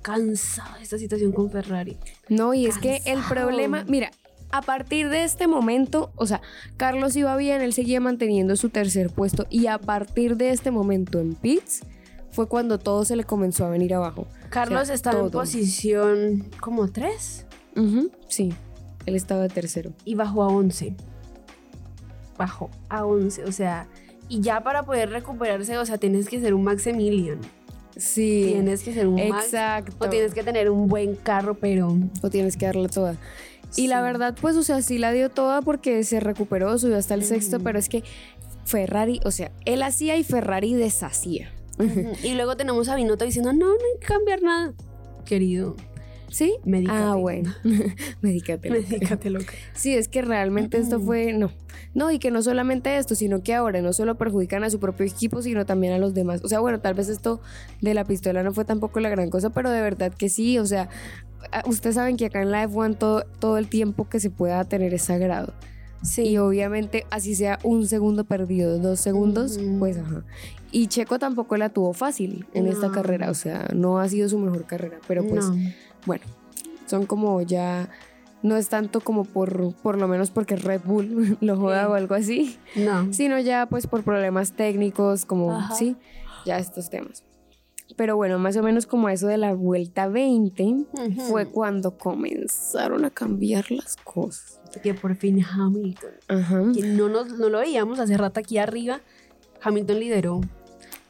cansado de esta situación con Ferrari. No, y es que el Cansado. problema, mira, a partir de este momento, o sea, Carlos iba bien, él seguía manteniendo su tercer puesto y a partir de este momento en pits fue cuando todo se le comenzó a venir abajo. Carlos O sea, estaba en posición como 3 Ujú, sí, él estaba de tercero. y bajó a 11. Bajó a 11, o sea, y ya para poder recuperarse, o sea, tienes que ser un Maximilian. Sí, Tienes que ser un Max. exacto. O tienes que tener un buen carro, pero. O tienes que darla toda. Y la verdad, pues, o sea, sí la dio toda porque se recuperó, subió hasta el sexto, pero es que Ferrari, o sea, él hacía y Ferrari deshacía. y luego tenemos a Binotto diciendo: No, no hay que cambiar nada. Querido, ¿Sí? Medícate. Ah, bueno. <laughs> Medícate. loca. medícate loca. Sí, es que realmente esto fue, no. No, y que no solamente esto, sino que ahora no solo perjudican a su propio equipo, sino también a los demás. O sea, bueno, tal vez esto de la pistola no fue tampoco la gran cosa, pero de verdad que sí. O sea, a- ustedes saben que acá en la F1 todo, todo el tiempo que se pueda tener es sagrado. Sí. Y obviamente, así sea un segundo perdido, dos segundos, Ujú. pues ajá. Y Checo tampoco la tuvo fácil en esta No. carrera, o sea, no ha sido su mejor carrera, pero pues No. Bueno, son como ya, no es tanto como por, por lo menos porque Red Bull <laughs> lo juega Sí. o algo así, No. sino ya pues por problemas técnicos, como, Ajá. sí, ya estos temas. Pero bueno, más o menos como eso de la vuelta 20 Ujú. fue cuando comenzaron a cambiar las cosas. Que por fin Hamilton. Ajá. que no, nos, no lo veíamos hace rato aquí arriba, Hamilton lideró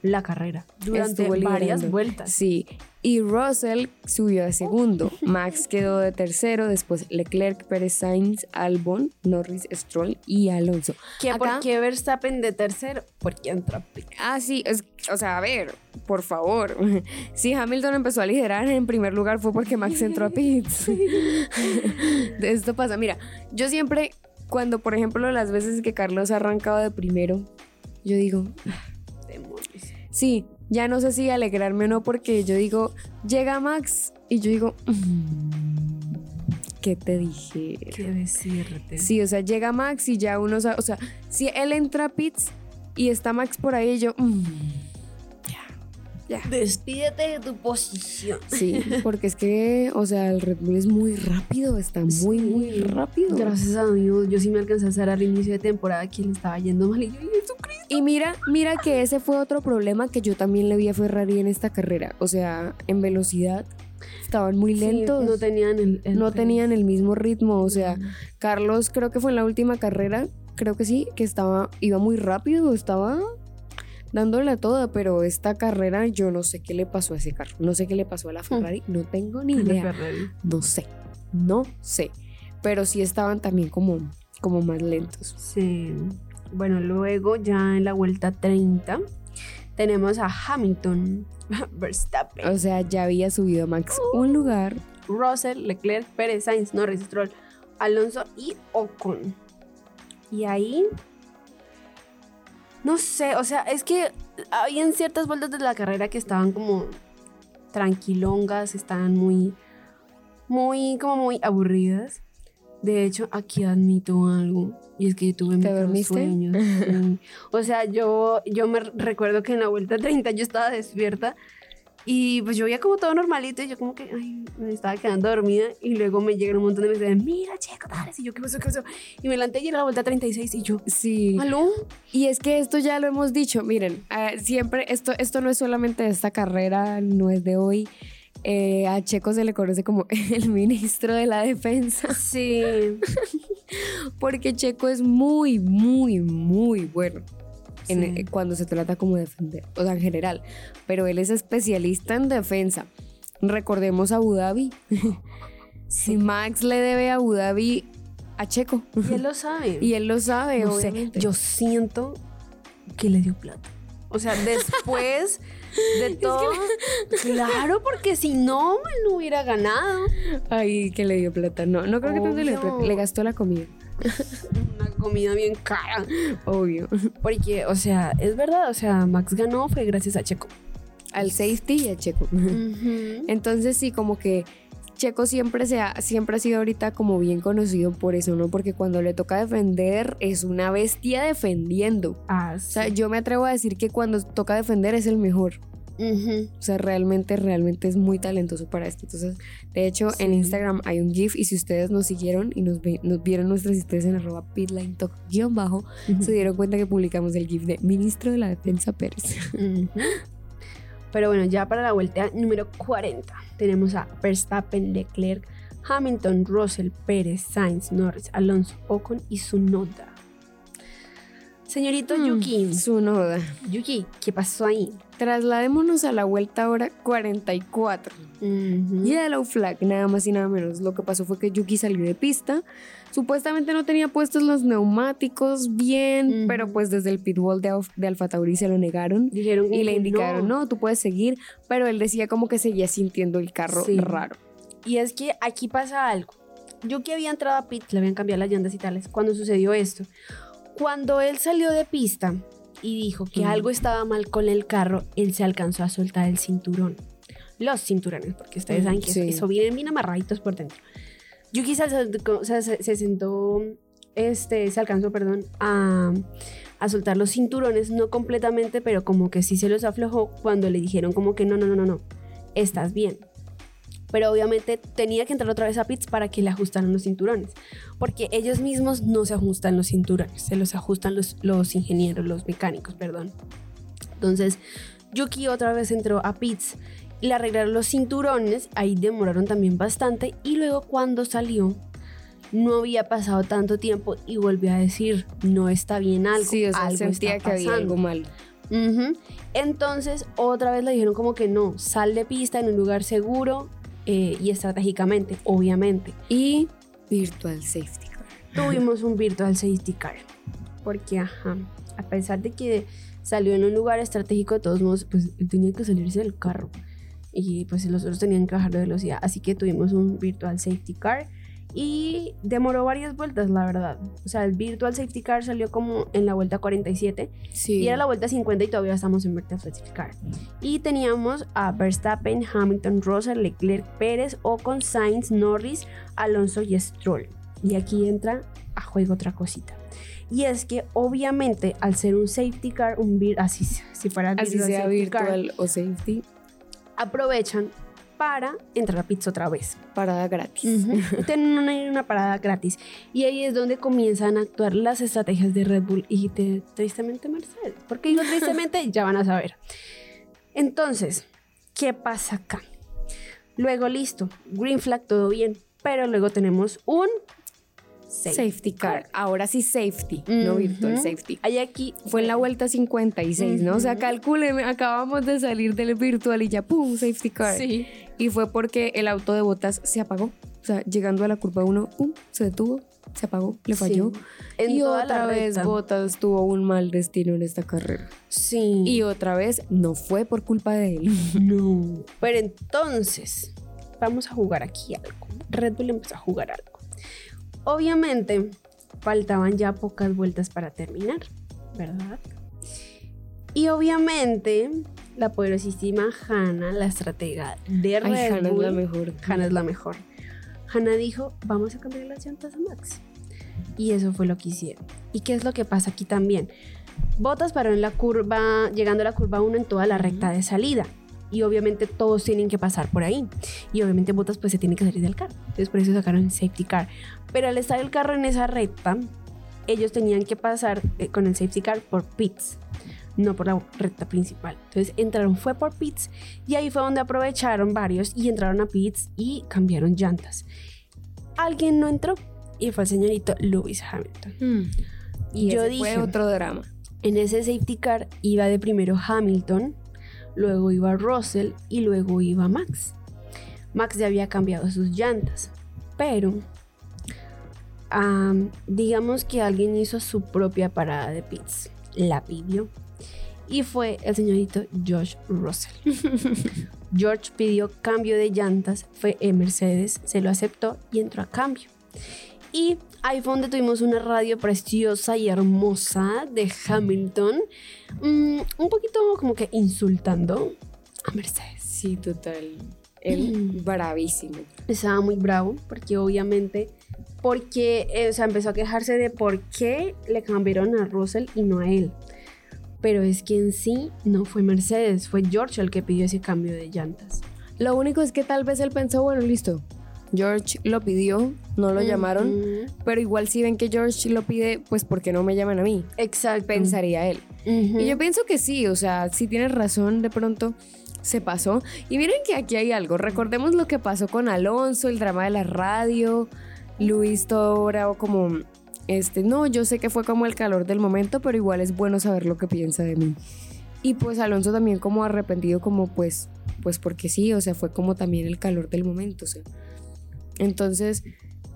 la carrera durante Estuvo varias liderando. vueltas. Sí, y Russell subió de segundo, Max quedó de tercero, después Leclerc, Pérez Sainz, Albon, Norris, Stroll y Alonso. ¿Qué, Acá- ¿Por qué Verstappen de tercero? Porque entra. Ah, sí, es, o sea, a ver, por favor. <laughs> Si Hamilton empezó a liderar en primer lugar fue porque Max entró a <laughs> pits. <laughs> Esto pasa, mira, yo siempre, cuando por ejemplo las veces que Carlos ha arrancado de primero, yo digo, Demonios. Sí, ya no sé si alegrarme o no porque yo digo, llega Max y yo digo, "Mm, ¿qué te dije? ¿Qué decirte? Sí, o sea, llega Max y ya uno sabe, o sea, si él entra a pits y está Max por ahí, yo, "Mm, ya. Despídete de tu posición. Sí, <laughs> porque es que, o sea, el Red Bull es muy rápido, está muy, muy rápido. Gracias a Dios, yo sí me alcancé a hacer al inicio de temporada que le estaba yendo mal y yo, Jesucristo. Y mira, mira que ese fue otro problema que yo también le vi a Ferrari en esta carrera. O sea, en velocidad. estaban muy Sí, lentos. no tenían el, el no tenían el mismo ritmo. O sea. Carlos creo que fue en la última carrera, creo que sí, que estaba, iba muy rápido, estaba dándole a toda, pero esta carrera yo no sé qué le pasó a ese carro, no sé qué le pasó a la Ferrari, no tengo ni idea, no sé, no sé, pero sí estaban también como, como más lentos. Sí. Bueno, luego ya en la vuelta 30 tenemos a Hamilton, <laughs> Verstappen, O sea, ya había subido Max un lugar, Russell, Leclerc, Pérez, Sainz, Norris, Stroll, Alonso y Ocon. Y ahí no sé, o sea, es que habían ciertas vueltas de la carrera que estaban como tranquilongas, estaban muy muy como muy aburridas. De hecho, aquí admito algo. Y es que yo tuve ¿Te muchos dormiste? sueños. sí. <laughs> O sea, yo, yo me recuerdo que en la vuelta 30 yo estaba despierta y pues yo veía como todo normalito y yo como que ay, me estaba quedando dormida y luego me llegan un montón de mensajes, mira, checo, dale, y yo, ¿qué pasó, qué pasó? Y me levanté y era la vuelta 36 y yo, sí. ¿aló? Y es que esto ya lo hemos dicho, miren, ah, siempre, esto, esto no es solamente de esta carrera, no es de hoy. Eh, a Checo se le conoce como <laughs> el ministro de la defensa, Sí. <laughs> porque Checo es muy, muy, muy bueno en- Sí. eh, cuando se trata como de defender, o sea, en general. Pero él es especialista en defensa. Recordemos a Abu Dhabi. <laughs> Si Max le debe a Abu Dhabi a Checo. Y él lo <laughs> sabe. Y él lo sabe, no sé, obviamente. yo siento que le dio plata. O sea, después de <laughs> todo. Claro, porque si no, él no hubiera ganado. Ay, que le dio plata. No, no creo que tanto le dio plata. Obvio. Le gastó la comida. <laughs> Una comida bien cara. Obvio. Porque, o sea, es verdad, o sea, Max ganó fue gracias a Checo. Al safety y a Checo. Entonces sí, como que Checo siempre, se ha, siempre ha sido ahorita como bien conocido por eso, ¿no? Porque cuando le toca defender es una bestia defendiendo. Ah, O sea, yo me atrevo a decir que cuando toca defender es el mejor. O sea, realmente, realmente es muy talentoso para esto. Entonces, de hecho, en. Instagram hay un GIF y si ustedes nos siguieron y nos, ve- nos vieron nuestras historias en arroba pitlinetalk guion bajo, se dieron cuenta que publicamos el GIF de Ministro de la Defensa Pérez. Pero bueno, ya para la vuelta número 40 tenemos a Verstappen, Leclerc, Hamilton, Russell, Pérez, Sainz, Norris, Alonso, Ocon y Tsunoda. Señorito Mm, Yuki, Su noda. Yuki, ¿qué pasó ahí? Trasladémonos a la vuelta ahora 44. Ujú. Yellow flag, nada más y nada menos. Lo que pasó fue que Yuki salió de pista. Supuestamente no tenía puestos los neumáticos bien, pero pues desde el pitwall de, de Alfa Tauri se lo negaron. Dijeron Y le indicaron, no. tú puedes seguir, pero él decía como que seguía sintiendo el carro Sí. raro. Y es que aquí pasa algo. Yuki había entrado a pit, le habían cambiado las llantas y tales. Cuando sucedió esto, cuando él salió de pista y dijo que algo estaba mal con el carro, él se alcanzó a soltar el cinturón. Los cinturones, porque ustedes saben que eso- sí. eso, vienen bien amarraditos por dentro. Yuki se, se- se sentó, este, se alcanzó, perdón, a, a soltar los cinturones, no completamente, pero como que sí se los aflojó cuando le dijeron como que no, no, no, no, no, estás bien pero obviamente tenía que entrar otra vez a pits para que le ajustaran los cinturones, porque ellos mismos no se ajustan los cinturones, se los ajustan los, los ingenieros, los mecánicos, perdón. Entonces, Yuki otra vez entró a pits, le arreglaron los cinturones, ahí demoraron también bastante, y luego cuando salió, no había pasado tanto tiempo y volvió a decir, no está bien algo, sí, o sea, algo sentía está que había pasando". algo mal. Entonces, otra vez le dijeron como que no, sal de pista en un lugar seguro eh, y estratégicamente, obviamente. Y virtual safety car. Tuvimos un virtual safety car. Porque, ajá, a pesar de que salió en un lugar estratégico, de todos modos, pues tenía que salirse del carro. Y pues los otros tenían que bajar de velocidad. Así que tuvimos un virtual safety car. Y demoró varias vueltas, la verdad. O sea, el virtual safety car salió como en la vuelta 47. Sí. Y era la vuelta 50 y todavía estamos en Virtual Safety Car. Y teníamos a Verstappen, Hamilton, Russell, Leclerc, Pérez, Ocon, Sainz, Norris, Alonso y Stroll. Y aquí entra a juego otra cosita. Y es que obviamente al ser un safety car, un así si fuera Así virtual sea safety car, virtual o safety, aprovechan para entrar a pits otra vez. parada gratis. Ujú. <laughs> Tienen una, una parada gratis. Y ahí es donde comienzan a actuar las estrategias de Red Bull y de, tristemente Mercedes. Porque digo tristemente, <laughs> ya van a saber. Entonces, ¿qué pasa acá? Luego, listo, green flag, todo bien. Pero luego tenemos un Safety car. Ahora sí safety, no virtual safety. Hay aquí, Fue en la vuelta 56, ¿no? O sea, calculen, acabamos de salir del virtual y ya, ¡pum! Safety car. Sí. Y fue porque el auto de botas se apagó. O sea, llegando a la curva 1, ¡pum! Se detuvo, se apagó, le falló. Sí. Y otra vez recta. Botas tuvo un mal destino en esta carrera. Sí. Y otra vez no fue por culpa de él. <laughs> No. Pero entonces, vamos a jugar aquí algo. Red Bull empezó a jugar algo. Obviamente, faltaban ya pocas vueltas para terminar, ¿verdad? Y obviamente, la poderosísima Hannah, la estratega de Red Ay, Hannah es Bull, la mejor. Hannah es la mejor. Hannah dijo, vamos a cambiar las llantas a Max. Y eso fue lo que hicieron. ¿Y qué es lo que pasa aquí también? Botas paró en la curva, llegando a la curva 1 en toda la recta de salida. Y obviamente todos tienen que pasar por ahí. Y obviamente Botas pues se tiene que salir del carro. Entonces por eso sacaron el safety car. Pero al estar el carro en esa recta, ellos tenían que pasar eh, con el safety car por pits. No por la recta principal. Entonces entraron, fue por pits. Y ahí fue donde aprovecharon varios y entraron a pits y cambiaron llantas. Alguien no entró y fue el señorito Lewis Hamilton. Hmm. Y Yo ese dije- fue otro drama. En ese safety car iba de primero Hamilton, luego iba Russell y luego iba Max. Max ya había cambiado sus llantas, pero am, digamos que alguien hizo su propia parada de pits, la pidió y fue el señorito George Russell. <laughs> George pidió cambio de llantas, fue en Mercedes, se lo aceptó y entró a cambio. Y ahí fue donde tuvimos una radio preciosa y hermosa de Hamilton, mm, un poquito como que insultando a Mercedes. Sí, total. Él <clears throat> bravísimo. Estaba muy bravo porque obviamente, porque, eh, o sea, empezó a quejarse de por qué le cambiaron a Russell y no a él. Pero es que en sí no fue Mercedes, fue George el que pidió ese cambio de llantas. Lo único es que tal vez él pensó, bueno, listo. George lo pidió, no lo llamaron, pero igual si ven que George lo pide, pues ¿por qué no me llaman a mí? Exacto. Pensaría él. Y yo pienso que sí, o sea, si tienes razón, de pronto se pasó. Y miren que aquí hay algo. Recordemos lo que pasó con Alonso, el drama de la radio, Luis todo bravo como, este, no, yo sé que fue como el calor del momento, pero igual es bueno saber lo que piensa de mí. Y pues Alonso también como arrepentido, como pues, pues porque sí, o sea, fue como también el calor del momento, o sea. Entonces,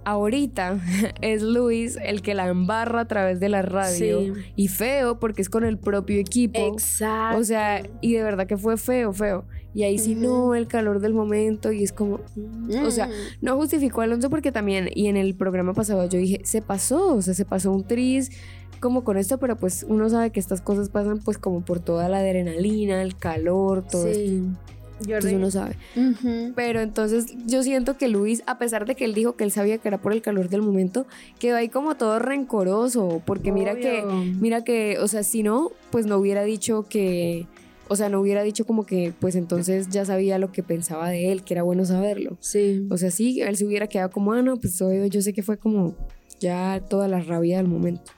ahorita <laughs> es Luis el que la embarra a través de la radio. Sí. Y feo porque es con el propio equipo. Exacto. O sea, y de verdad que fue feo, feo. Y ahí sí, no, el calor del momento. Y es como. mm, O sea, Mm. no justificó a Alonso porque también, y en el programa pasado yo dije, se pasó, o sea, se pasó un tris como con esto, pero pues uno sabe que estas cosas pasan pues como por toda la adrenalina, el calor, todo esto. Sí. Yo Entonces uno sabe. Pero entonces yo siento que Luis, a pesar de que él dijo que él sabía que era por el calor del momento, quedó ahí como todo rencoroso, porque mira que, mira que, o sea, si no, pues no hubiera dicho que, o sea, no hubiera dicho como que, pues entonces ya sabía lo que pensaba de él, que era bueno saberlo. Sí. O sea, sí, él se hubiera quedado como, ah, no, pues obvio, yo sé que fue como ya toda la rabia del momento.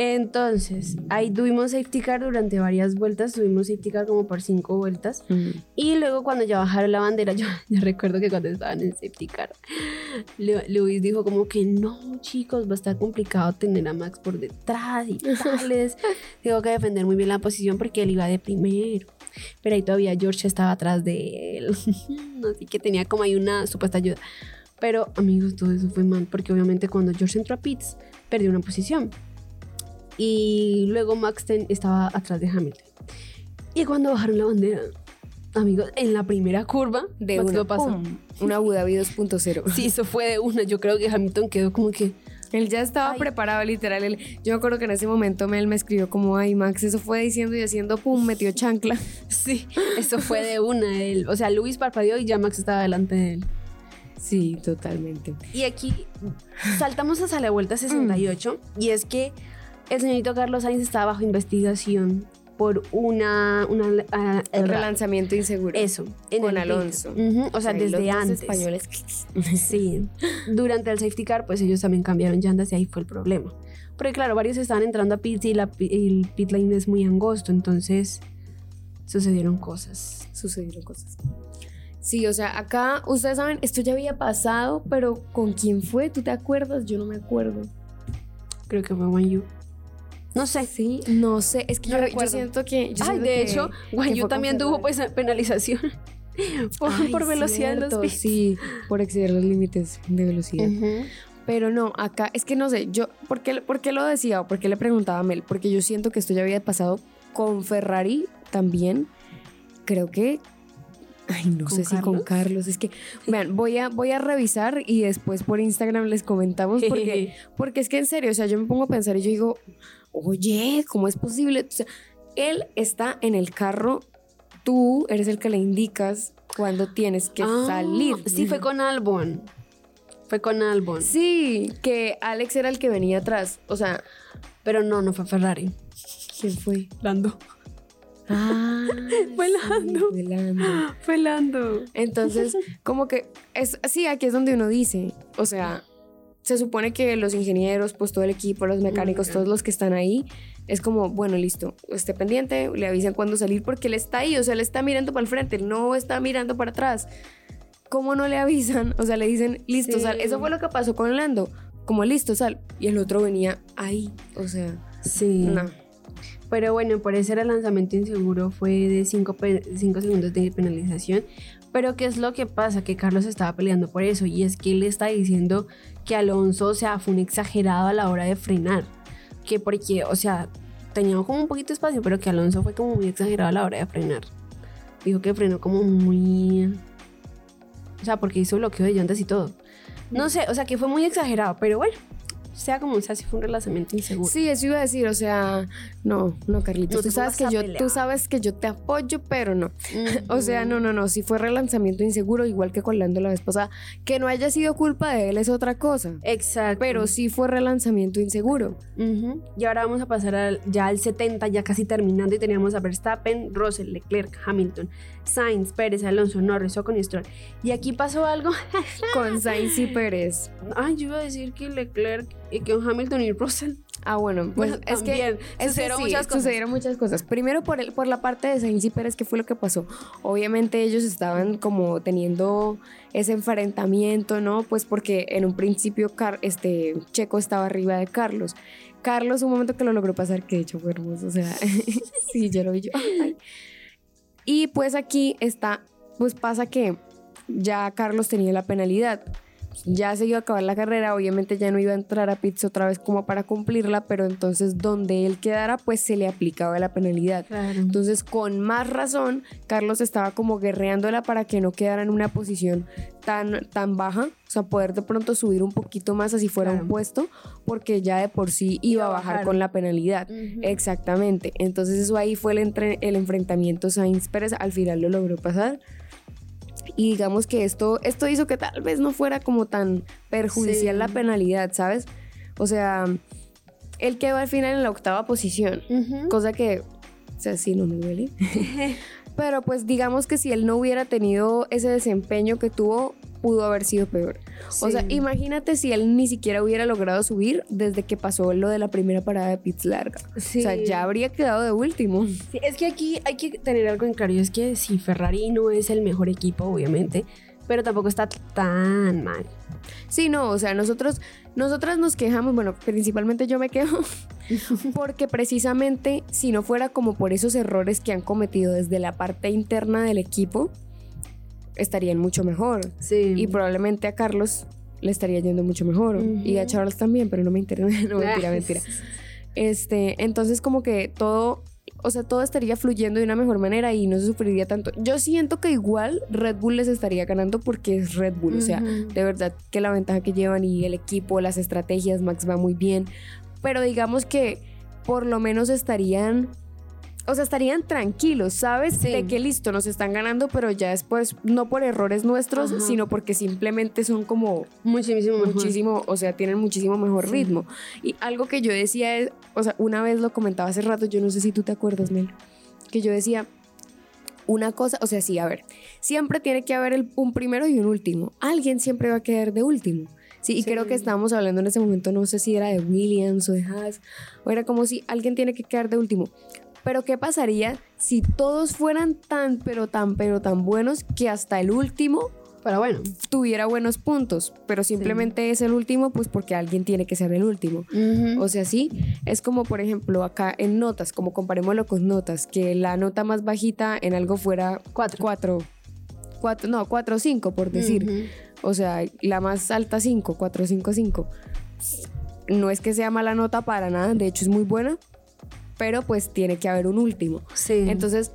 Entonces, ahí tuvimos safety car durante varias vueltas, tuvimos safety car como por cinco vueltas. Y luego cuando ya bajaron la bandera, <laughs> yo, yo recuerdo que cuando estaban en safety car, Lu- Luis dijo como que no, chicos, va a estar complicado tener a Max por detrás y <laughs> tales. Tengo que defender muy bien la posición porque él iba de primero. Pero ahí todavía George estaba atrás de él. <laughs> Así que tenía como ahí una supuesta ayuda. Pero amigos, todo eso fue mal porque obviamente cuando George entró a pits, perdió una posición. Y luego Max ten- estaba atrás de Hamilton. Y cuando bajaron la bandera, amigos, en la primera curva, De Max una, lo pasó. pum, una Abu Dhabi 2.0. Sí, eso fue de una. Yo creo que Hamilton quedó como que. Él ya estaba Ay. preparado, literal. Él, yo me acuerdo que en ese momento él me escribió como, ay, Max, eso fue diciendo y haciendo, pum, metió chancla. <laughs> Sí, eso fue de una. Él, o sea, Luis parpadeó y ya Max estaba delante de él. Sí, totalmente. Y aquí saltamos hasta la vuelta 68 y es que el señorito Carlos Sainz estaba bajo investigación por una... una ah, El el- relanzamiento inseguro. Eso, en Con. Alonso. O sea, Ahí los desde dos antes. españoles. <laughs> Sí. Durante el safety car, pues ellos también cambiaron llantas y ahí fue el problema. Porque claro, varios estaban entrando a pits y la, el pit lane es muy angosto, entonces sucedieron cosas. Sucedieron cosas. Sí, o sea, acá ustedes saben, esto ya había pasado, pero ¿con quién fue? ¿Tú te acuerdas? Yo no me acuerdo. Creo que fue You. No sé. Sí, no sé, es que No yo, yo siento que... yo Ay, siento de que- hecho, con también tuvo pues penalización <laughs> por, Ay, por velocidad en los. Sí, por exceder los límites de velocidad. Pero no, acá, es que no sé, yo, ¿por qué, por qué lo decía o por qué le preguntaba a Mel? Porque yo siento que esto ya había pasado con Ferrari también. Creo que. Ay, no ¿Con sé si con Carlos? Carlos. Es que, <laughs> vean, voy a, voy a revisar y después por Instagram les comentamos porque, <laughs> porque es que en serio, o sea, yo me pongo a pensar y yo digo, oye, ¿cómo es posible? O sea, él está en el carro, tú eres el que le indicas cuando tienes que Ah, salir. Sí, fue con Albon. Fue con Albon. Sí, que Alex era el que venía atrás. O sea, Pero no, no fue Ferrari. ¿quién fue? Lando. Ah, <laughs> Fue sí, Lando. fue Lando. Fue Lando. Entonces, como que es sí, aquí es donde uno dice, o sea, se supone que los ingenieros, pues todo el equipo, los mecánicos, todos los que están ahí, es como, bueno, listo, esté pendiente, le avisan cuándo salir porque él está ahí, o sea, él está mirando para el frente, él no está mirando para atrás. ¿Cómo no le avisan? O sea, le dicen, listo, Sí. sal. Eso fue lo que pasó con Lando, como listo, sal. Y el otro venía ahí, o sea, Sí. no. Pero bueno, por era el lanzamiento inseguro, fue de 5 segundos de penalización. Pero ¿qué es lo que pasa? Que Carlos estaba peleando por eso y es que él está diciendo que Alonso, o sea, fue un exagerado a la hora de frenar. Que porque, o sea, tenía como un poquito de espacio, pero que Alonso fue como muy exagerado a la hora de frenar. Dijo que frenó como muy... O sea, porque hizo bloqueo de llantas y todo. No sé, o sea, que fue muy exagerado, pero bueno, sea como sea, sí fue un relanzamiento inseguro. Sí, eso iba a decir, o sea, no, no, Carlitos, No tú sabes que yo, tú sabes que yo te apoyo, pero no. <laughs> O sea, no, no, no, si fue relanzamiento inseguro, igual que con Lando la vez pasada, que no haya sido culpa de él es otra cosa, Exacto. pero sí fue relanzamiento inseguro. Y ahora vamos a pasar al, ya al 70, ya casi terminando, y teníamos a Verstappen, Russell, Leclerc, Hamilton, Sainz, Pérez, Alonso, Norris, Ocon y Stroll. Y aquí pasó algo. <laughs> Con Sainz y Pérez. Ay, yo iba a decir que Leclerc y que Hamilton y Russell. Ah, bueno, pues Bueno, es que también. Que Sucedieron sí, muchas cosas. sucedieron muchas cosas. Primero por, el, por la parte de Sainz y Pérez, ¿qué fue lo que pasó? Obviamente ellos estaban como teniendo ese enfrentamiento, ¿no? Pues porque en un principio Car- este, Checo estaba arriba de Carlos. Carlos, un momento que lo logró pasar, que de hecho fue hermoso, o sea, <laughs> sí, yo lo vi yo. ay. Y pues aquí está, pues pasa que ya Carlos tenía la penalidad ya se iba a acabar la carrera, obviamente ya no iba a entrar a pits otra vez como para cumplirla, pero entonces donde él quedara pues se le aplicaba la penalidad. Claro. Entonces con más razón Carlos estaba como guerreándola para que no quedara en una posición tan, tan baja, o sea, poder de pronto subir un poquito más así fuera Claro. un puesto, porque ya de por sí iba, a bajar, con la penalidad. Exactamente. Entonces eso ahí fue el, entre- el enfrentamiento Sainz Pérez. Al final lo logró pasar. Y digamos que esto, esto hizo que tal vez no fuera como tan perjudicial Sí. la penalidad, ¿sabes? O sea, él quedó al final en la octava posición. Cosa que, o sea, sí, no me duele. <laughs> Pero pues digamos que si él no hubiera tenido ese desempeño que tuvo, pudo haber sido peor. O sea, Sí. imagínate si él ni siquiera hubiera logrado subir desde que pasó lo de la primera parada de pits larga. Sí. O sea, ya habría quedado de último. Sí, es que aquí hay que tener algo en claro. y Es que sí, Ferrari no es el mejor equipo, obviamente, pero tampoco está tan mal. Sí, no, o sea, nosotros, nosotras nos quejamos, bueno, principalmente yo me quejo, <laughs> porque precisamente si no fuera como por esos errores que han cometido desde la parte interna del equipo, estarían mucho mejor. Sí. Y probablemente a Carlos le estaría yendo mucho mejor. Y a Charles también, pero no me interesa. <laughs> No, mentira, mentira. Este, entonces como que todo, o sea, todo estaría fluyendo de una mejor manera y no se sufriría tanto. Yo siento que igual Red Bull les estaría ganando porque es Red Bull, o sea, de verdad que la ventaja que llevan y el equipo, las estrategias, Max va muy bien, pero digamos que por lo menos estarían o sea, estarían tranquilos, ¿sabes? Sí. De que listo, nos están ganando, pero ya después, no por errores nuestros, Ajá. sino porque simplemente son como Muchísimo mejor. muchísimo, o sea, tienen muchísimo mejor Sí. ritmo. Y algo que yo decía es, o sea, una vez lo comentaba hace rato, yo no sé si tú te acuerdas, Mel, que yo decía, una cosa, o sea, sí, a ver, siempre tiene que haber el- un primero y un último. Alguien siempre va a quedar de último. Sí, y Sí. creo que estábamos hablando en ese momento, no sé si era de Williams o de Haas, o era como si alguien tiene que quedar de último. Pero ¿qué pasaría si todos fueran tan, pero tan, pero tan buenos que hasta el último Pero bueno. tuviera buenos puntos? Pero simplemente es el último, pues porque alguien tiene que ser el último. O sea, sí, es como por ejemplo acá en notas, como comparémoslo con notas, que la nota más bajita en algo fuera Cuatro. 4, 4 no, 4 o 5 por decir. O sea, la más alta 5, 4, 5, 5. No es que sea mala nota para nada, de hecho es muy buena, pero pues tiene que haber un último. Sí. Entonces,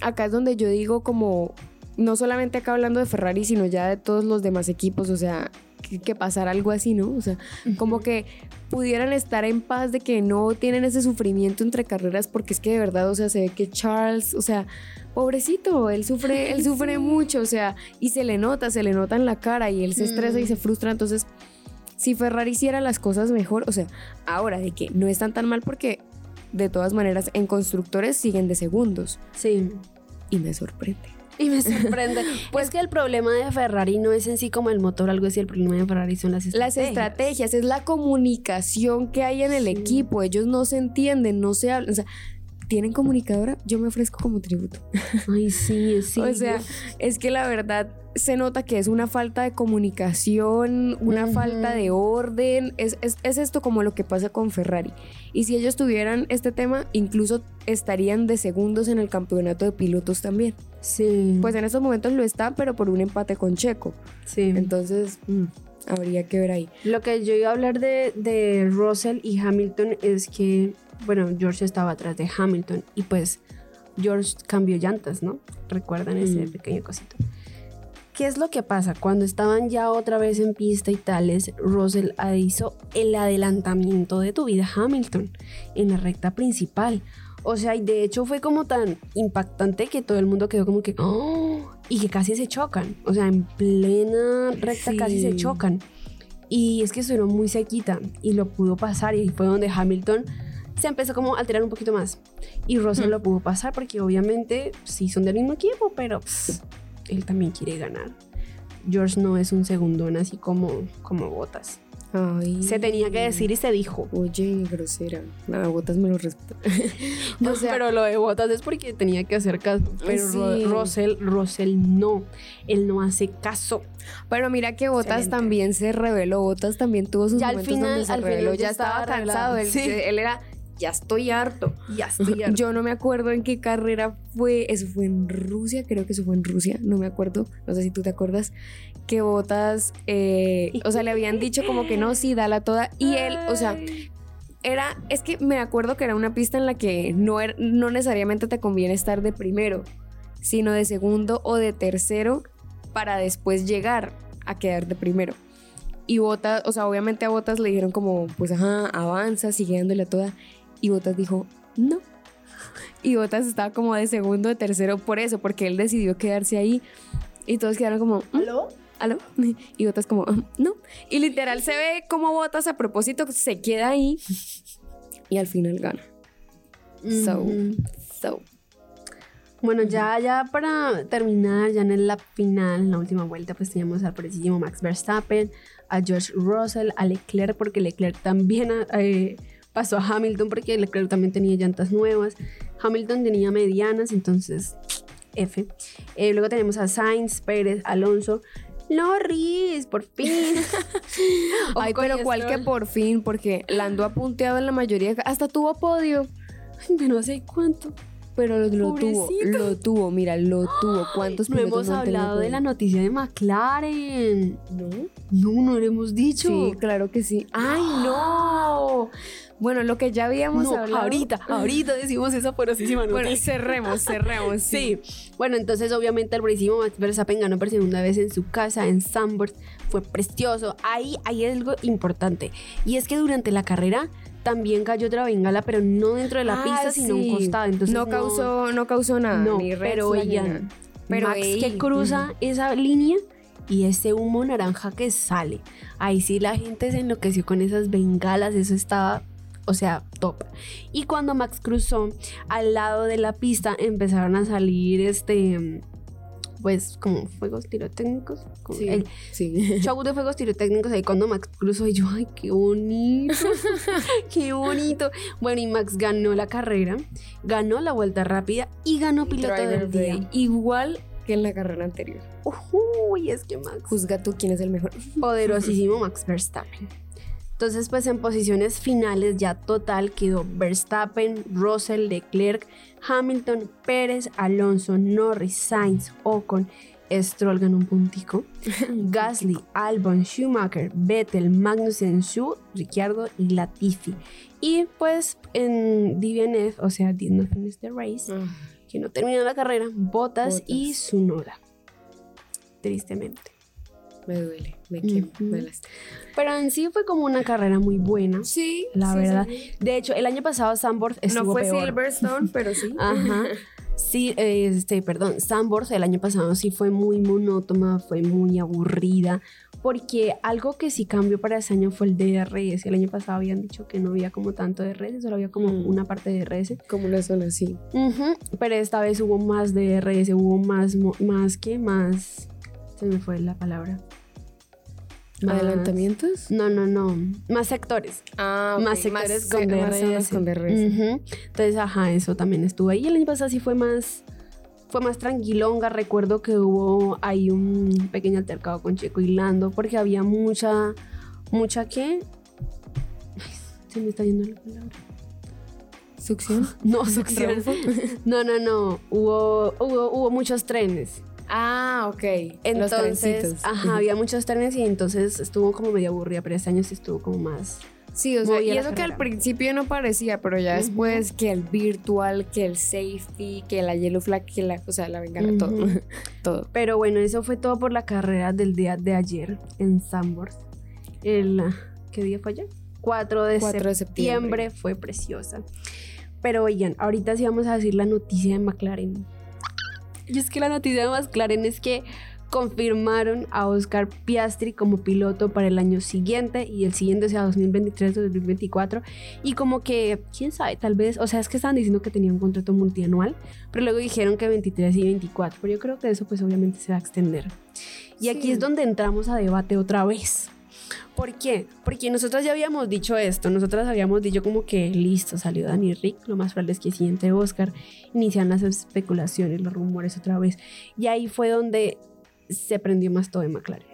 acá es donde yo digo como, no solamente acá hablando de Ferrari, sino ya de todos los demás equipos, o sea, que, que pasara algo así, ¿no? O sea, como que pudieran estar en paz de que no tienen ese sufrimiento entre carreras, porque es que de verdad, o sea, se ve que Charles, o sea, pobrecito, él sufre, <laughs> él sufre mucho, o sea, y se le nota, se le nota en la cara y él se estresa y se frustra, entonces... Si Ferrari hiciera las cosas mejor, o sea, ahora de que no están tan mal porque de todas maneras en constructores siguen de segundos Sí. y me sorprende. Y me sorprende. <laughs> pues que el problema de Ferrari no es en sí como el motor, algo así. El problema de Ferrari son las estrategias. Las estrategias, es la comunicación que hay en el Sí. equipo. Ellos no se entienden, no se hablan. O sea, ¿tienen comunicadora? Yo me ofrezco como tributo. <laughs> Ay, sí, sí. o sea, es que la verdad se nota que es una falta de comunicación, una falta de orden. Es, es- es esto como lo que pasa con Ferrari. Y si ellos tuvieran este tema, incluso estarían de segundos en el campeonato de pilotos también. sí. Pues en estos momentos lo están, pero por un empate con Checo. sí. Entonces, mm, habría que ver ahí. Lo que yo iba a hablar de, de Russell y Hamilton es que, bueno, George estaba atrás de Hamilton y pues George cambió llantas, ¿no? ¿Recuerdan ese Mm. pequeño cosito? ¿Qué es lo que pasa? Cuando estaban ya otra vez en pista y tales, Russell hizo el adelantamiento de tu vida Hamilton en la recta principal. O sea, y de hecho fue como tan impactante que todo el mundo quedó como que, ¡Oh! y que casi se chocan. O sea, en plena recta casi se chocan. Y es que estuvieron muy sequita y lo pudo pasar y fue donde Hamilton se empezó como a alterar un poquito más. Y Russell Hmm. lo pudo pasar porque obviamente sí son del mismo equipo, pero pss, él también quiere ganar. George no es un segundón así como, como Botas. Ay. Se tenía que decir y se dijo. Oye, grosera. Nada, botas me lo respeto. <laughs> No, o sea, pero lo de Botas es porque tenía que hacer caso. Pero Ro- Sí. Russell, Russell no. Él no hace caso. Pero mira que Botas Excelente. también se reveló. Botas también tuvo sus Ya al momentos final- donde se al final reveló. ya Ya estaba estaba cansado. Él, Sí. él era, ya estoy harto. Ya estoy <laughs> harta. Yo no me acuerdo en qué carrera fue. Eso fue en Rusia, creo que eso fue en Rusia. No me acuerdo. No sé si tú te acuerdas. Que Botas, eh, o sea, le habían dicho como que no, <laughs> sí, dala toda. Y él, o sea, era, es que me acuerdo que era una pista en la que no, er- no necesariamente te conviene estar de primero, sino de segundo o de tercero para después llegar a quedar de primero. Y Botas, o sea, obviamente a Botas le dijeron como, pues ajá, avanza, sigue dándole a toda. Y Botas dijo, no. Y Botas estaba como de segundo, de tercero por eso, porque él decidió quedarse ahí. Y todos quedaron como, "¿Mm? ¿Aló? ¿aló? <laughs> Y Botas como, "Ah, no. Y literal se ve como Botas a propósito se queda ahí y al final gana. So, so. Bueno, ya, ya para terminar, ya en la final, en la última vuelta, pues teníamos al precisísimo Max Verstappen, a George Russell, a Leclerc, porque Leclerc también eh, pasó a Hamilton, porque Leclerc también tenía llantas nuevas. Hamilton tenía medianas, entonces F. Eh, luego tenemos a Sainz, Pérez, Alonso. Norris, por fin. <laughs> Ay, pero cuál que por fin, porque Lando ha punteado en la mayoría, hasta tuvo podio, Ay, de no sé cuánto. pero lo, lo tuvo, lo tuvo, mira, lo tuvo. <gasps> ¿Cuántos No hemos hablado de la noticia de McLaren. ¿No? No, no lo hemos dicho. Sí, claro que sí. ¡Ay, <gasps> no! Bueno, lo que ya habíamos No, hablado. ahorita, ahorita decimos esa porosísima noticia. Bueno, cerremos, cerremos. Sí. Bueno, entonces obviamente el buenísimo Max Verstappen ganó por segunda vez en su casa en Zandvoort. Fue precioso. Ahí hay algo importante. Y es que durante la carrera también cayó otra bengala, pero no dentro de la Ah, pista, sino un costado. Entonces no, causó, no causó nada. No, ni pero ella-. Pero Max ey, que cruza esa línea y ese humo naranja que sale. Ahí sí la gente se enloqueció con esas bengalas, eso estaba, o sea, top. Y cuando Max cruzó al lado de la pista empezaron a salir este pues como fuegos pirotécnicos. como Sí. El Sí. <laughs> show de fuegos pirotécnicos ahí cuando Max cruzó y yo, ay, qué bonito, <laughs> qué bonito. Bueno, y Max ganó la carrera, ganó la vuelta rápida y ganó piloto Driver del día. Day. Igual que en la carrera anterior. Uy, es que Max. Juzga tú quién es el mejor. poderosísimo Max Verstappen. Entonces, pues en posiciones finales ya total quedó Verstappen, Russell, Leclerc, Hamilton, Pérez, Alonso, Norris, Sainz, Ocon, Stroll ganó un puntico, <laughs> Gasly, Albon, Schumacher, Vettel, Magnussen, Shu, Ricciardo y Latifi. Y pues en DNF, o sea, Did Not Finish the Race, que no terminó la carrera, Bottas, y. Sunoda. Tristemente. Me duele, Ujú. me lastima. Pero en sí fue como una carrera muy buena. Sí, La sí, verdad. sí, sí. De hecho, el año pasado Sandboard estuvo No fue peor. Silverstone, <laughs> pero sí. Ajá. Sí, este, perdón, Sandboard el año pasado sí fue muy monótona, fue muy aburrida, porque algo que sí cambió para ese año fue el DRS. El año pasado habían dicho que no había como tanto DRS, solo había como Mm. una parte de DRS. Como una zona así. Ujú, Pero esta vez hubo más DRS, hubo más, más que más... Se me fue la palabra. Más- ¿Adelantamientos? No, no, no. Más sectores. Ah, más sectores con más zonas DRS. con DRS. Entonces, ajá, eso también estuvo ahí. El año pasado sí fue más, fue más tranquilonga. Recuerdo que hubo ahí un pequeño altercado con Checo y Lando porque había mucha, mucha que... Se me está yendo la palabra. ¿Succión? <laughs> No, succión. No, no, no. Hubo, hubo, hubo muchos trenes. Ah, ok. Entonces, ajá, había muchos trenes y entonces estuvo como medio aburrida, pero este año sí estuvo como más... Sí, o sea, y eso que al principio no parecía, pero ya después que el virtual, que el safety, que la yellow flag, que la, o sea, la bengala, todo. Ujú. <laughs> todo. Pero bueno, eso fue todo por la carrera del día de ayer en Sandboard. El, ¿Qué día fue ayer? 4 de, 4 de septiembre. septiembre. Fue preciosa. Pero oigan, ahorita sí vamos a decir la noticia de McLaren. Y es que la noticia de McLaren es que confirmaron a Oscar Piastri como piloto para el año siguiente y el siguiente, o sea, 2023 o 2024. Y como que, quién sabe, tal vez, o sea, es que estaban diciendo que tenía un contrato multianual, pero luego dijeron que 23 y 24. Pero yo creo que eso pues obviamente se va a extender. Y aquí Sí. es donde entramos a debate otra vez. ¿Por qué? Porque nosotros ya habíamos dicho esto, nosotras habíamos dicho como que listo, salió Dani Rick, lo más probable es que siguiente Oscar, inician las especulaciones, los rumores otra vez. Y ahí fue donde se prendió más todo de McLaren.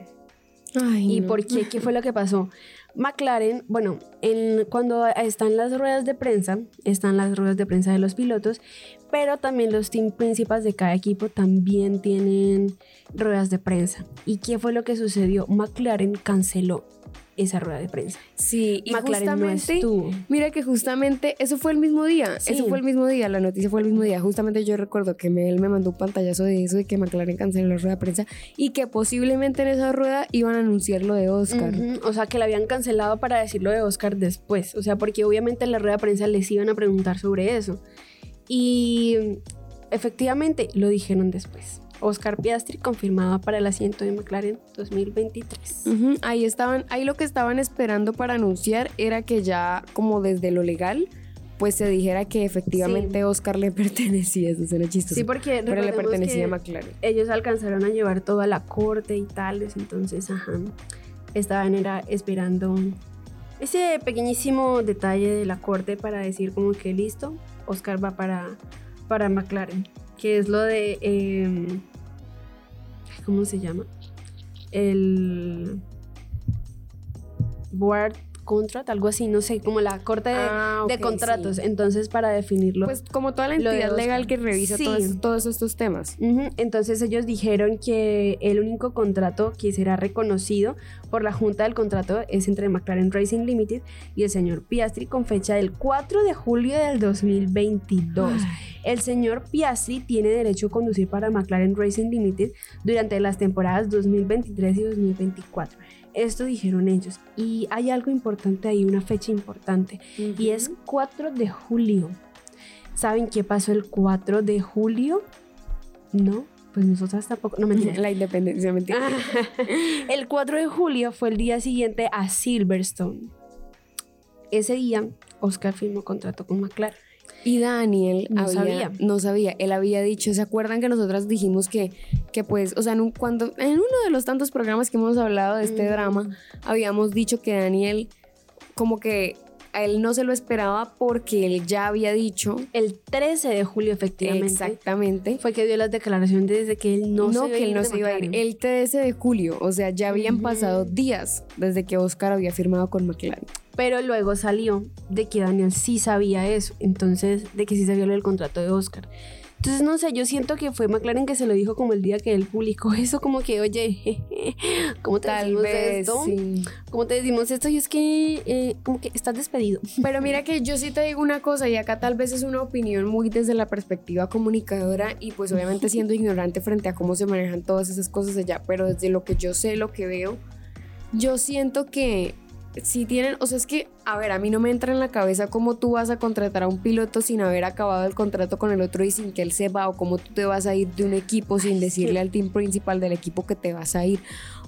Ay, ¿Y no. por qué? ¿Qué fue lo que pasó? McLaren, bueno, en- cuando están las ruedas de prensa, están las ruedas de prensa de los pilotos, pero también los team principales de cada equipo también tienen ruedas de prensa. ¿Y qué fue lo que sucedió? McLaren canceló esa rueda de prensa. Sí, y McLaren no estuvo. mira que justamente eso fue el mismo día, Sí. eso fue el mismo día, la noticia fue el mismo día. Justamente yo recuerdo que me- él me mandó un pantallazo de eso, de que McLaren canceló la rueda de prensa y que posiblemente en esa rueda iban a anunciar lo de Oscar. O sea, que la habían cancelado para decirlo de Oscar después. O sea, porque obviamente en la rueda de prensa les iban a preguntar sobre eso. Y efectivamente lo dijeron después. Oscar Piastri confirmado para el asiento de McLaren 2023. Ujú, Ahí estaban, ahí lo que estaban esperando para anunciar era que ya como desde lo legal pues se dijera que efectivamente Oscar le <laughs> pertenecía, eso suena chistoso. Sí, porque pero le pertenecía a McLaren. ellos alcanzaron a llevar todo a la corte y tales, entonces, ajá, estaban era esperando ese pequeñísimo detalle de la corte para decir como que listo, Oscar va para, para McLaren, que es lo de, em, ¿cómo se llama? El board contract, algo así, no sé, como la corte de, Ah, de contratos, sí. entonces para definirlo. Pues como toda la entidad legal que revisa Sí. todos, todos estos temas. Entonces ellos dijeron que el único contrato que será reconocido por la Junta del Contrato es entre McLaren Racing Limited y el señor Piastri con fecha del 4 de julio del 2022. El señor Piastri tiene derecho a conducir para McLaren Racing Limited durante las temporadas 2023 y 2024. Esto dijeron ellos. Y hay algo importante ahí, una fecha importante, y es 4 de julio. ¿Saben qué pasó el 4 de julio? No, pues nosotras tampoco, no mentira. <laughs> la independencia, mentira. <laughs> el 4 de julio fue el día siguiente a Silverstone. Ese día, Oscar firmó contrato con McLaren. Y Daniel No había- sabía. no sabía, él había dicho, ¿se acuerdan que nosotras dijimos que, que pues, o sea, en, un- cuando, en uno de los tantos programas que hemos hablado de este Mm. drama, habíamos dicho que Daniel como que a él no se lo esperaba porque él ya había dicho El 13 de julio, efectivamente, exactamente fue que dio las declaraciones de que él no, no, se iba a que él ir no se iba a ir. El 13 de julio, o sea, ya habían pasado días desde que Oscar había firmado con McLaren. Pero luego salió de que Daniel sí sabía eso, entonces, de que sí sabía lo del contrato de Oscar. Entonces, no sé, yo siento que fue McLaren que se lo dijo como el día que él publicó <laughs> eso, como que, oye, <laughs> ¿cómo te Tal decimos vez, esto? sí. ¿Cómo te decimos esto? Y es que, eh, como que estás despedido. <laughs> Pero mira que yo sí te digo una cosa y acá tal vez es una opinión muy desde la perspectiva comunicadora y pues obviamente siendo ignorante frente a cómo se manejan todas esas cosas allá, pero desde lo que yo sé, lo que veo, yo siento que si tienen, o sea, es que, a ver, a mí no me entra en la cabeza cómo tú vas a contratar a un piloto sin haber acabado el contrato con el otro y sin que él sepa, o cómo tú te vas a ir de un equipo sin decirle al team principal del equipo que te vas a ir.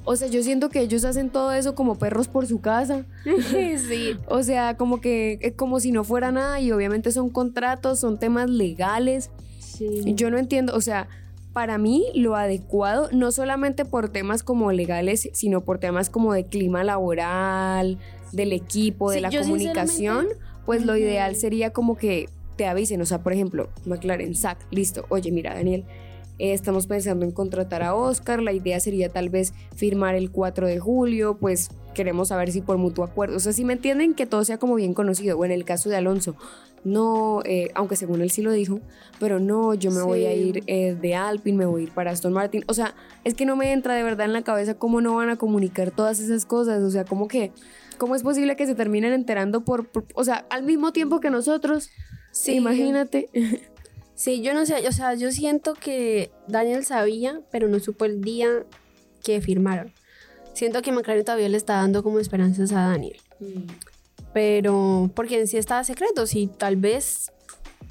O sea, yo siento que ellos hacen todo eso como perros por su casa. <laughs> sí. O sea, como que eh, como si no fuera nada y obviamente son contratos, son temas legales. sí. Yo no entiendo, o sea, para mí lo adecuado, no solamente por temas como legales, sino por temas como de clima laboral, del equipo, de Sí, la comunicación, pues lo ideal sería como que te avisen, o sea, por ejemplo, McLaren, SAC, listo, oye, mira, Daniel, eh, estamos pensando en contratar a Oscar, la idea sería tal vez firmar el 4 de julio, pues queremos saber si por mutuo acuerdo, o sea, si me entienden que todo sea como bien conocido, o en el caso de Alonso, no, eh, aunque según él sí lo dijo, pero no, yo me voy a ir eh, de Alpine, me voy a ir para Aston Martin, o sea, es que no me entra de verdad en la cabeza cómo no van a comunicar todas esas cosas, o sea, como que, ¿cómo es posible que se terminen enterando por, por- o sea, al mismo tiempo que nosotros? Sí. Imagínate. <laughs> Sí, yo no sé, o sea, yo siento que Daniel sabía, pero no supo el día que firmaron. Siento que McLaren todavía le está dando como esperanzas a Daniel. Pero, porque en sí estaba secreto, si tal vez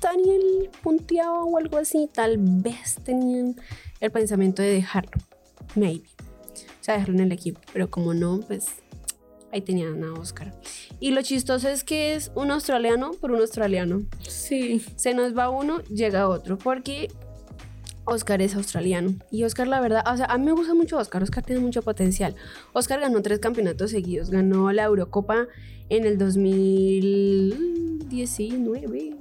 Daniel punteaba o algo así, tal vez tenían el pensamiento de dejarlo. Maybe. O sea, dejarlo en el equipo. Pero como no, pues ahí tenían a Oscar. Y lo chistoso es que es un australiano por un australiano Sí. se nos va uno, llega otro, porque Oscar es australiano. Y Oscar, la verdad, o sea, a mí me gusta mucho Oscar, Oscar tiene mucho potencial. Oscar ganó tres campeonatos seguidos, ganó la Eurocopa en el 2019.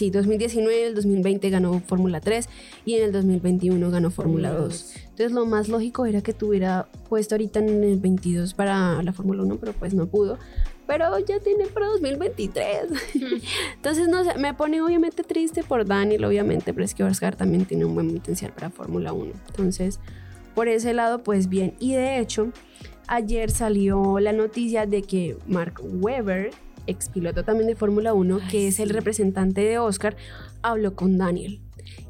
Sí, 2019, el 2020 ganó Fórmula 3 y en el 2021 ganó Fórmula 2. Entonces lo más lógico era que tuviera puesto ahorita en el 22 para la Fórmula 1, pero pues no pudo. Pero ya tiene para 2023. <laughs> Entonces, no sé, me pone obviamente triste por Daniel, obviamente, pero es que Oscar también tiene un buen potencial para Fórmula 1. Entonces, por ese lado, pues bien. Y de hecho, ayer salió la noticia de que Mark Webber, ex piloto también de Fórmula 1, Ay, que es el representante de Oscar, habló con Daniel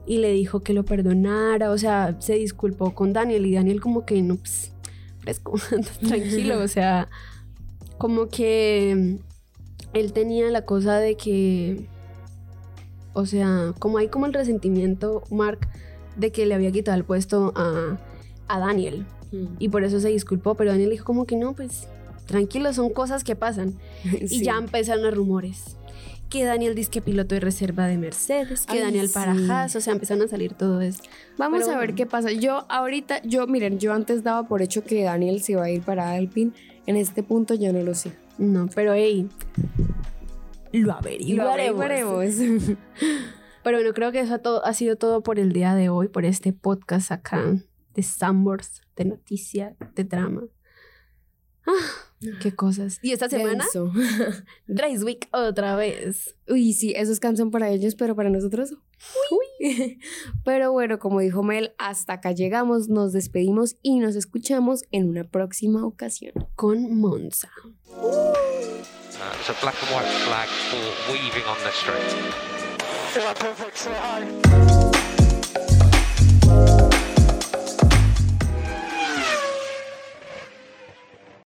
y le dijo que lo perdonara, o sea, se disculpó con Daniel y Daniel como que no, pues, fresco, <laughs> tranquilo, o sea, como que mm, él tenía la cosa de que, o sea, como hay como el resentimiento, Mark, de que le había quitado el puesto a, a Daniel y por eso se disculpó, pero Daniel dijo como que no, pues tranquilo, son cosas que pasan. <laughs> Y ya empezaron los rumores. Que Daniel dice que piloto de reserva de Mercedes, que Ay, Daniel sí. para Haas, o sea, empezaron a salir todo eso. Vamos Pero a ver bueno. qué pasa. Yo ahorita, yo, miren, yo antes daba por hecho que Daniel se iba a ir para Alpine. En este punto ya no lo sé. No, pero hey, lo Lo averiguaremos. averiguaremos. <laughs> Pero bueno, creo que eso ha, todo- ha sido todo por el día de hoy, por este podcast acá de Sambors, de noticias, de drama. Ah, qué cosas. Y esta semana, Denso. <laughs> Race Week otra vez. Uy, sí, eso es canción para ellos, pero para nosotros. Uy. <laughs> Pero bueno, como dijo Mel, hasta acá llegamos, nos despedimos y nos escuchamos en una próxima ocasión. Con Monza. Uh,